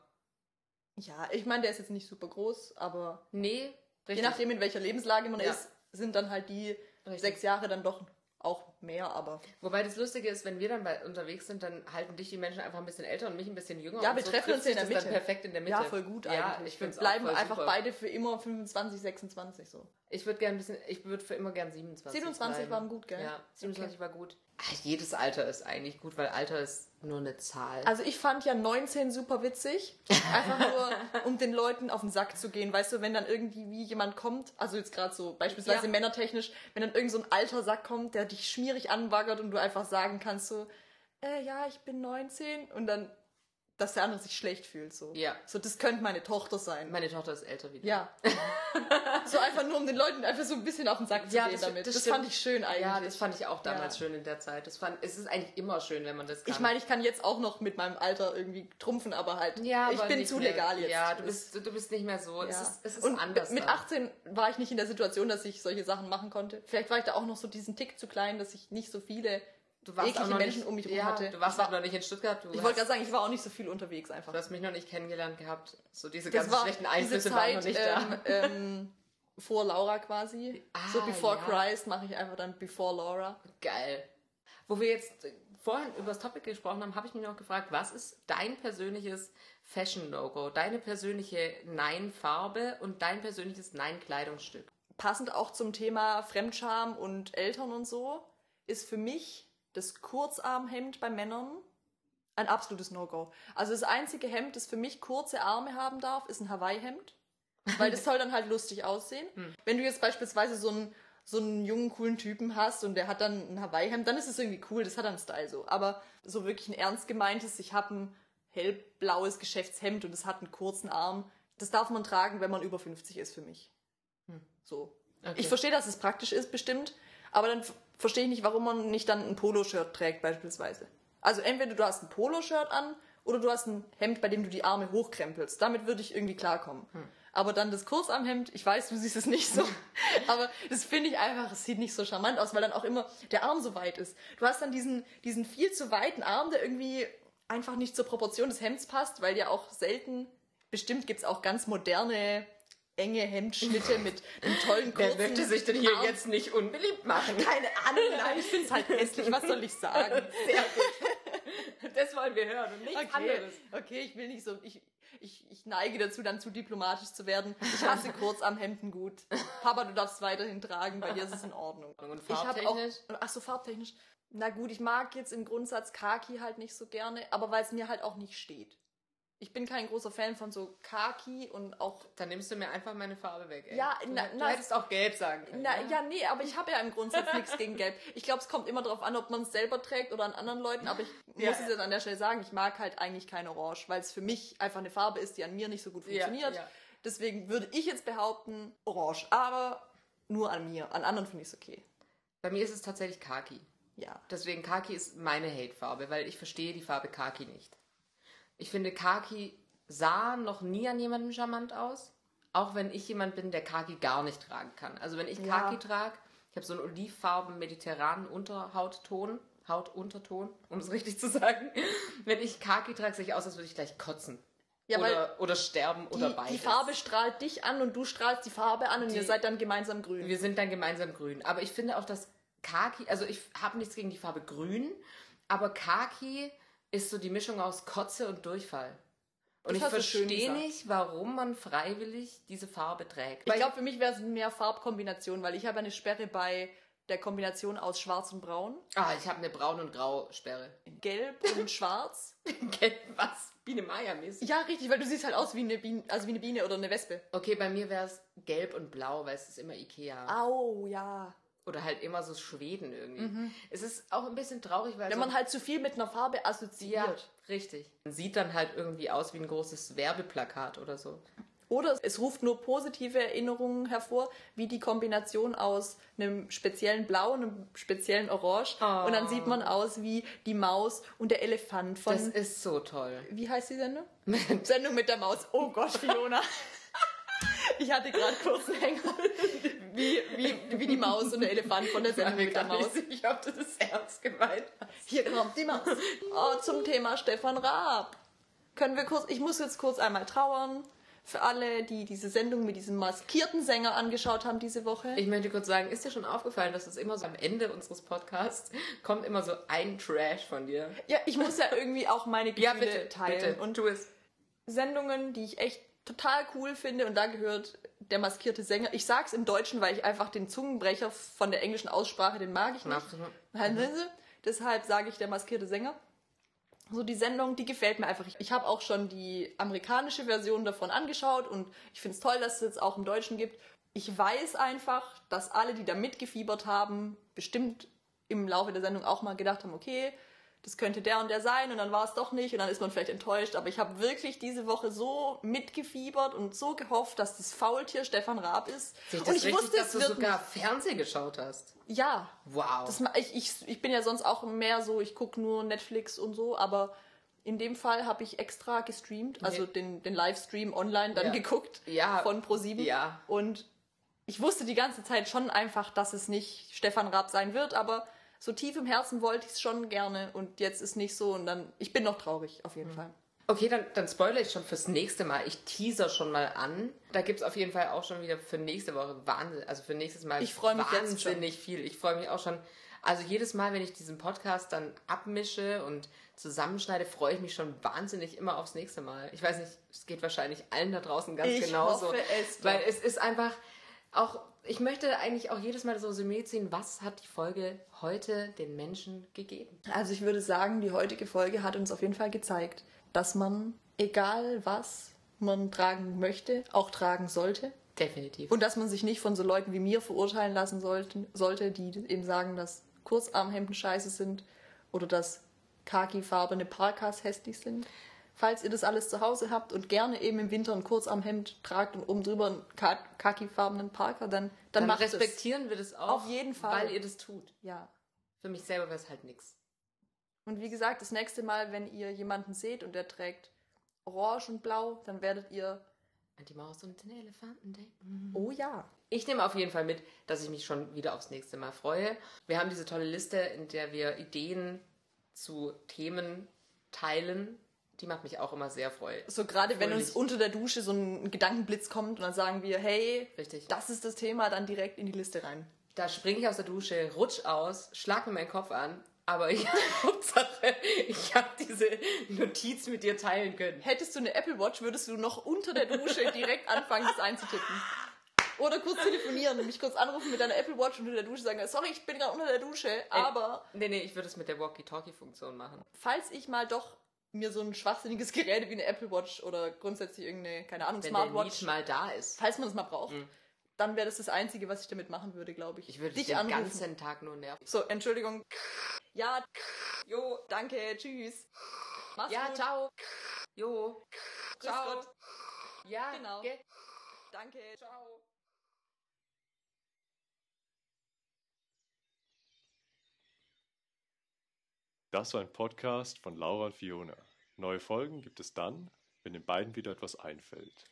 Ja, ich meine, der ist jetzt nicht super groß, aber... Nee, richtig. Je nachdem, in welcher Lebenslage man ja. ist, sind dann halt die richtig. sechs Jahre dann doch auch mehr, aber. Wobei das Lustige ist, wenn wir dann bei, unterwegs sind, dann halten dich die Menschen einfach ein bisschen älter und mich ein bisschen jünger. Ja, wir so treffen uns in der Mitte. Dann perfekt in der Mitte. Ja, voll gut eigentlich. Ja, ich wir bleiben einfach super. beide für immer 25, 26 so. Ich würde gerne ein bisschen, ich würde für immer gern 27. 27 bleiben. waren gut, gell? Ja, 27 okay. war gut. Ach, jedes Alter ist eigentlich gut, weil Alter ist nur eine Zahl. Also ich fand ja 19 super witzig. Einfach nur, um den Leuten auf den Sack zu gehen. Weißt du, wenn dann irgendwie wie jemand kommt, also jetzt gerade so beispielsweise ja. männertechnisch, wenn dann irgend so ein alter Sack kommt, der dich schmierig anbaggert und du einfach sagen kannst so, äh, ja, ich bin 19 und dann dass der andere sich schlecht fühlt. So. Ja. So, das könnte meine Tochter sein. Meine Tochter ist älter wie du. Ja. (laughs) so einfach nur, um den Leuten einfach so ein bisschen auf den Sack zu ja, gehen das, damit. Das, das fand ich schön eigentlich. Ja, das fand ich auch damals ja. schön in der Zeit. Das fand, es ist eigentlich immer schön, wenn man das kann. Ich meine, ich kann jetzt auch noch mit meinem Alter irgendwie trumpfen, aber halt, ja, ich bin zu mehr, legal jetzt. Ja, du bist, du bist nicht mehr so. Ja. Es ist, es ist Und anders. Mit 18 war ich nicht in der Situation, dass ich solche Sachen machen konnte. Vielleicht war ich da auch noch so diesen Tick zu klein, dass ich nicht so viele Du warst eklige auch noch Menschen nicht, um mich herum ja, hatte. Du warst auch noch nicht in Stuttgart. ich wollte gerade sagen, ich war auch nicht so viel unterwegs einfach. Du hast mich noch nicht kennengelernt gehabt. So diese das ganzen schlechten Einflüsse Zeit, waren noch nicht ähm, da. Ähm, vor Laura quasi. Ah, so Before ja. Christ mache ich einfach dann Before Laura. Geil. Wo wir jetzt vorhin über das Topic gesprochen haben, habe ich mich noch gefragt, was ist dein persönliches Fashion-No-Go? Deine persönliche Nein-Farbe und dein persönliches Nein-Kleidungsstück? Passend auch zum Thema Fremdscham und Eltern und so, ist für mich das Kurzarmhemd bei Männern ein absolutes No-Go. Also das einzige Hemd, das für mich kurze Arme haben darf, ist ein Hawaii-Hemd. Weil das (laughs) soll dann halt lustig aussehen. Hm. Wenn du jetzt beispielsweise so einen, so einen jungen, coolen Typen hast und der hat dann ein Hawaii-Hemd, dann ist es irgendwie cool, das hat dann Style so. Aber so wirklich ein ernst gemeintes, ich habe ein hellblaues Geschäftshemd und es hat einen kurzen Arm, das darf man tragen, wenn man über 50 ist für mich. Hm. So. Okay. Ich verstehe, dass es praktisch ist, bestimmt. Aber dann verstehe ich nicht, warum man nicht dann ein Poloshirt trägt beispielsweise. Also entweder du hast ein Poloshirt an oder du hast ein Hemd, bei dem du die Arme hochkrempelst. Damit würde ich irgendwie klarkommen. Hm. Aber dann das Kurzarmhemd, ich weiß, du siehst es nicht so, (laughs) aber das finde ich einfach, es sieht nicht so charmant aus, weil dann auch immer der Arm so weit ist. Du hast dann diesen, diesen viel zu weiten Arm, der irgendwie einfach nicht zur Proportion des Hemds passt, weil ja auch selten, bestimmt gibt es auch ganz moderne enge Hemdschnitte (laughs) mit einem tollen kurzen Wer möchte sich denn hier Arm. jetzt nicht unbeliebt machen? (laughs) Keine Ahnung, nein, (laughs) ich finde es halt hässlich. Was soll ich sagen? Sehr gut. Das wollen wir hören und nichts okay. anderes. Okay, ich will nicht so... Ich, ich, ich neige dazu, dann zu diplomatisch zu werden. Ich hasse kurz am Hemden gut. Papa, du darfst weiterhin tragen, bei dir ist es in Ordnung. Und farbtechnisch? Auch, ach so, farbtechnisch. Na gut, ich mag jetzt im Grundsatz Kaki halt nicht so gerne, aber weil es mir halt auch nicht steht ich bin kein großer Fan von so Kaki und auch. Dann nimmst du mir einfach meine Farbe weg, ey. Ja, du, na, du hättest auch gelb sagen können. Na, ja, nee, aber ich habe ja im Grundsatz nichts gegen gelb. Ich glaube, es kommt immer darauf an, ob man es selber trägt oder an anderen Leuten, aber ich ja. muss es jetzt an der Stelle sagen, ich mag halt eigentlich kein Orange, weil es für mich einfach eine Farbe ist, die an mir nicht so gut funktioniert. Ja, ja. Deswegen würde ich jetzt behaupten, Orange. Aber nur an mir. An anderen finde ich es okay. Bei mir ist es tatsächlich Kaki. Ja. Deswegen Kaki ist meine Hate-Farbe, weil ich verstehe die Farbe Kaki nicht. Ich finde, Kaki sah noch nie an jemandem charmant aus. Auch wenn ich jemand bin, der Kaki gar nicht tragen kann. Also wenn ich Ja. Kaki trage, ich habe so einen olivfarben mediterranen Unterhautton, Hautunterton, um es richtig zu sagen. Wenn ich Kaki trage, sehe ich aus, als würde ich gleich kotzen. Ja, oder, oder sterben oder die, beides. die Farbe strahlt dich an und du strahlst die Farbe an und Die- ihr seid dann gemeinsam grün. Wir sind dann gemeinsam grün. Aber ich finde auch, dass Kaki, also ich habe nichts gegen die Farbe grün, aber Kaki ist so die Mischung aus Kotze und Durchfall. Und ich schön verstehe nicht, warum man freiwillig diese Farbe trägt. Ich glaube, für mich wäre es mehr Farbkombination, weil ich habe eine Sperre bei der Kombination aus Schwarz und Braun, ah, ich habe eine Braun- und Grau-Sperre. Gelb und Schwarz. (laughs) Gelb, was? Biene Meier-mäßig. Ja, richtig, weil du siehst halt aus wie eine Biene, also wie eine Biene oder eine Wespe. Okay, bei mir wäre es gelb und blau, weil es ist immer Ikea. Au, ja. Oder halt immer so Schweden irgendwie. Es ist auch ein bisschen traurig, weil Wenn so man halt zu viel mit einer Farbe assoziiert. Ja, richtig. Man sieht dann halt irgendwie aus wie ein großes Werbeplakat oder so. Oder es ruft nur positive Erinnerungen hervor, wie die Kombination aus einem speziellen Blau und einem speziellen Orange. Und dann sieht man aus wie die Maus und der Elefant von. Das ist so toll. wie heißt die Sendung? (laughs) Sendung mit der Maus. Oh Gott, Fiona. (laughs) Ich hatte gerade kurz einen Hänger. Wie, wie, wie die Maus und der Elefant von der Ich Sendung mit der Maus. ob du das ernst gemeint hast. Hier kommt die Maus. Oh, zum Thema Stefan Raab. Können wir kurz, ich muss jetzt kurz einmal trauern. Für alle, die diese Sendung mit diesem maskierten Sänger angeschaut haben diese Woche. Ich möchte kurz sagen, ist dir schon aufgefallen, dass es immer so am Ende unseres Podcasts kommt immer so ein Trash von dir? ja, ich muss ja irgendwie auch meine Gefühle Ja, bitte, teilen. bitte. Und tu es. Sendungen, die ich echt total cool finde und da gehört der maskierte Sänger. Ich sag's im Deutschen, weil ich einfach den Zungenbrecher von der englischen Aussprache, den mag ich nicht. Wissen Sie? Deshalb sage ich der maskierte Sänger. So die Sendung, die gefällt mir einfach. Ich habe auch schon die amerikanische Version davon angeschaut und ich finde es toll, dass es jetzt auch im Deutschen gibt. Ich weiß einfach, dass alle, die da mitgefiebert haben, bestimmt im Laufe der Sendung auch mal gedacht haben, okay, das könnte der und der sein und dann war es doch nicht und dann ist man vielleicht enttäuscht. Aber ich habe wirklich diese Woche so mitgefiebert und so gehofft, dass das Faultier Stefan Raab ist. Ich und ich richtig, wusste, dass es du wird sogar Fernsehen geschaut hast? ja, Wow. das, ich, ich, ich bin ja sonst auch mehr so, ich gucke nur Netflix und so, aber in dem Fall habe ich extra gestreamt, also Nee. den, den Livestream online dann Ja. geguckt Ja. von Pro7. Ja. Und ich wusste die ganze Zeit schon einfach, dass es nicht Stefan Raab sein wird, aber so tief im Herzen wollte ich es schon gerne und jetzt ist nicht so und dann, ich bin noch traurig, auf Mhm. jeden Fall. Okay, dann, dann spoilere ich schon fürs nächste Mal. Ich teaser schon mal an. Da gibt es auf jeden Fall auch schon wieder für nächste Woche Wahnsinn, also für nächstes Mal Ich freu mich jetzt schon. wahnsinnig viel. Ich freue mich auch schon. Also jedes Mal, wenn ich diesen Podcast dann abmische und zusammenschneide, freue ich mich schon wahnsinnig immer aufs nächste Mal. Ich weiß nicht, es geht wahrscheinlich allen da draußen ganz Ich genauso. hoffe es doch. Weil es ist einfach auch, ich möchte eigentlich auch jedes Mal so Resümee ziehen, was hat die Folge heute den Menschen gegeben? Also ich würde sagen, die heutige Folge hat uns auf jeden Fall gezeigt, dass man, egal was man tragen möchte, auch tragen sollte. Definitiv. Und dass man sich nicht von so Leuten wie mir verurteilen lassen sollte, sollte die eben sagen, dass Kurzarmhemden scheiße sind oder dass khakifarbene Parkas hässlich sind. Falls ihr das alles zu Hause habt und gerne eben im Winter ein Kurzarmhemd tragt und oben drüber einen khakifarbenen Parker, dann, dann, dann macht respektieren wir das auch. Auf jeden Fall. Weil ihr das tut. es. Ja. Für mich selber wäre es halt nix. Und wie gesagt, das nächste Mal, wenn ihr jemanden seht und der trägt orange und blau, dann werdet ihr, An die Maus und den Elefanten denken. oh ja. Ich nehme auf jeden Fall mit, dass ich mich schon wieder aufs nächste Mal freue. Wir haben diese tolle Liste, in der wir Ideen zu Themen teilen. Die macht mich auch immer sehr freu. So gerade wenn uns unter der Dusche so ein Gedankenblitz kommt und dann sagen wir, hey, Richtig. das ist das Thema, dann direkt in die Liste rein. Da springe ich aus der Dusche, rutsch aus, schlag mir meinen Kopf an. Aber ich, (laughs) Hauptsache, ich habe diese Notiz mit dir teilen können. Hättest du eine Apple Watch, würdest du noch unter der Dusche direkt (laughs) anfangen, das einzutippen. Oder kurz telefonieren, mich kurz anrufen mit deiner Apple Watch unter der Dusche sagen, sorry, ich bin gerade unter der Dusche, aber Nee, nee, ich würde es mit der Walkie-Talkie-Funktion machen. falls ich mal doch mir so ein schwachsinniges (laughs) Gerät wie eine Apple Watch oder grundsätzlich irgendeine, keine Ahnung, Wenn Smartwatch, Need mal da ist. falls man es mal braucht, dann wäre das das Einzige, was ich damit machen würde, glaube ich. Ich würde dich den anrufen. ganzen Tag nur nerven. So, Entschuldigung. Ja, jo, danke, tschüss. Mach's Ja, gut. ciao. Jo. Ciao. Ja, Genau. gell? Danke, ciao. Das war ein Podcast von Laura und Fiona. Neue Folgen gibt es dann, wenn den beiden wieder etwas einfällt.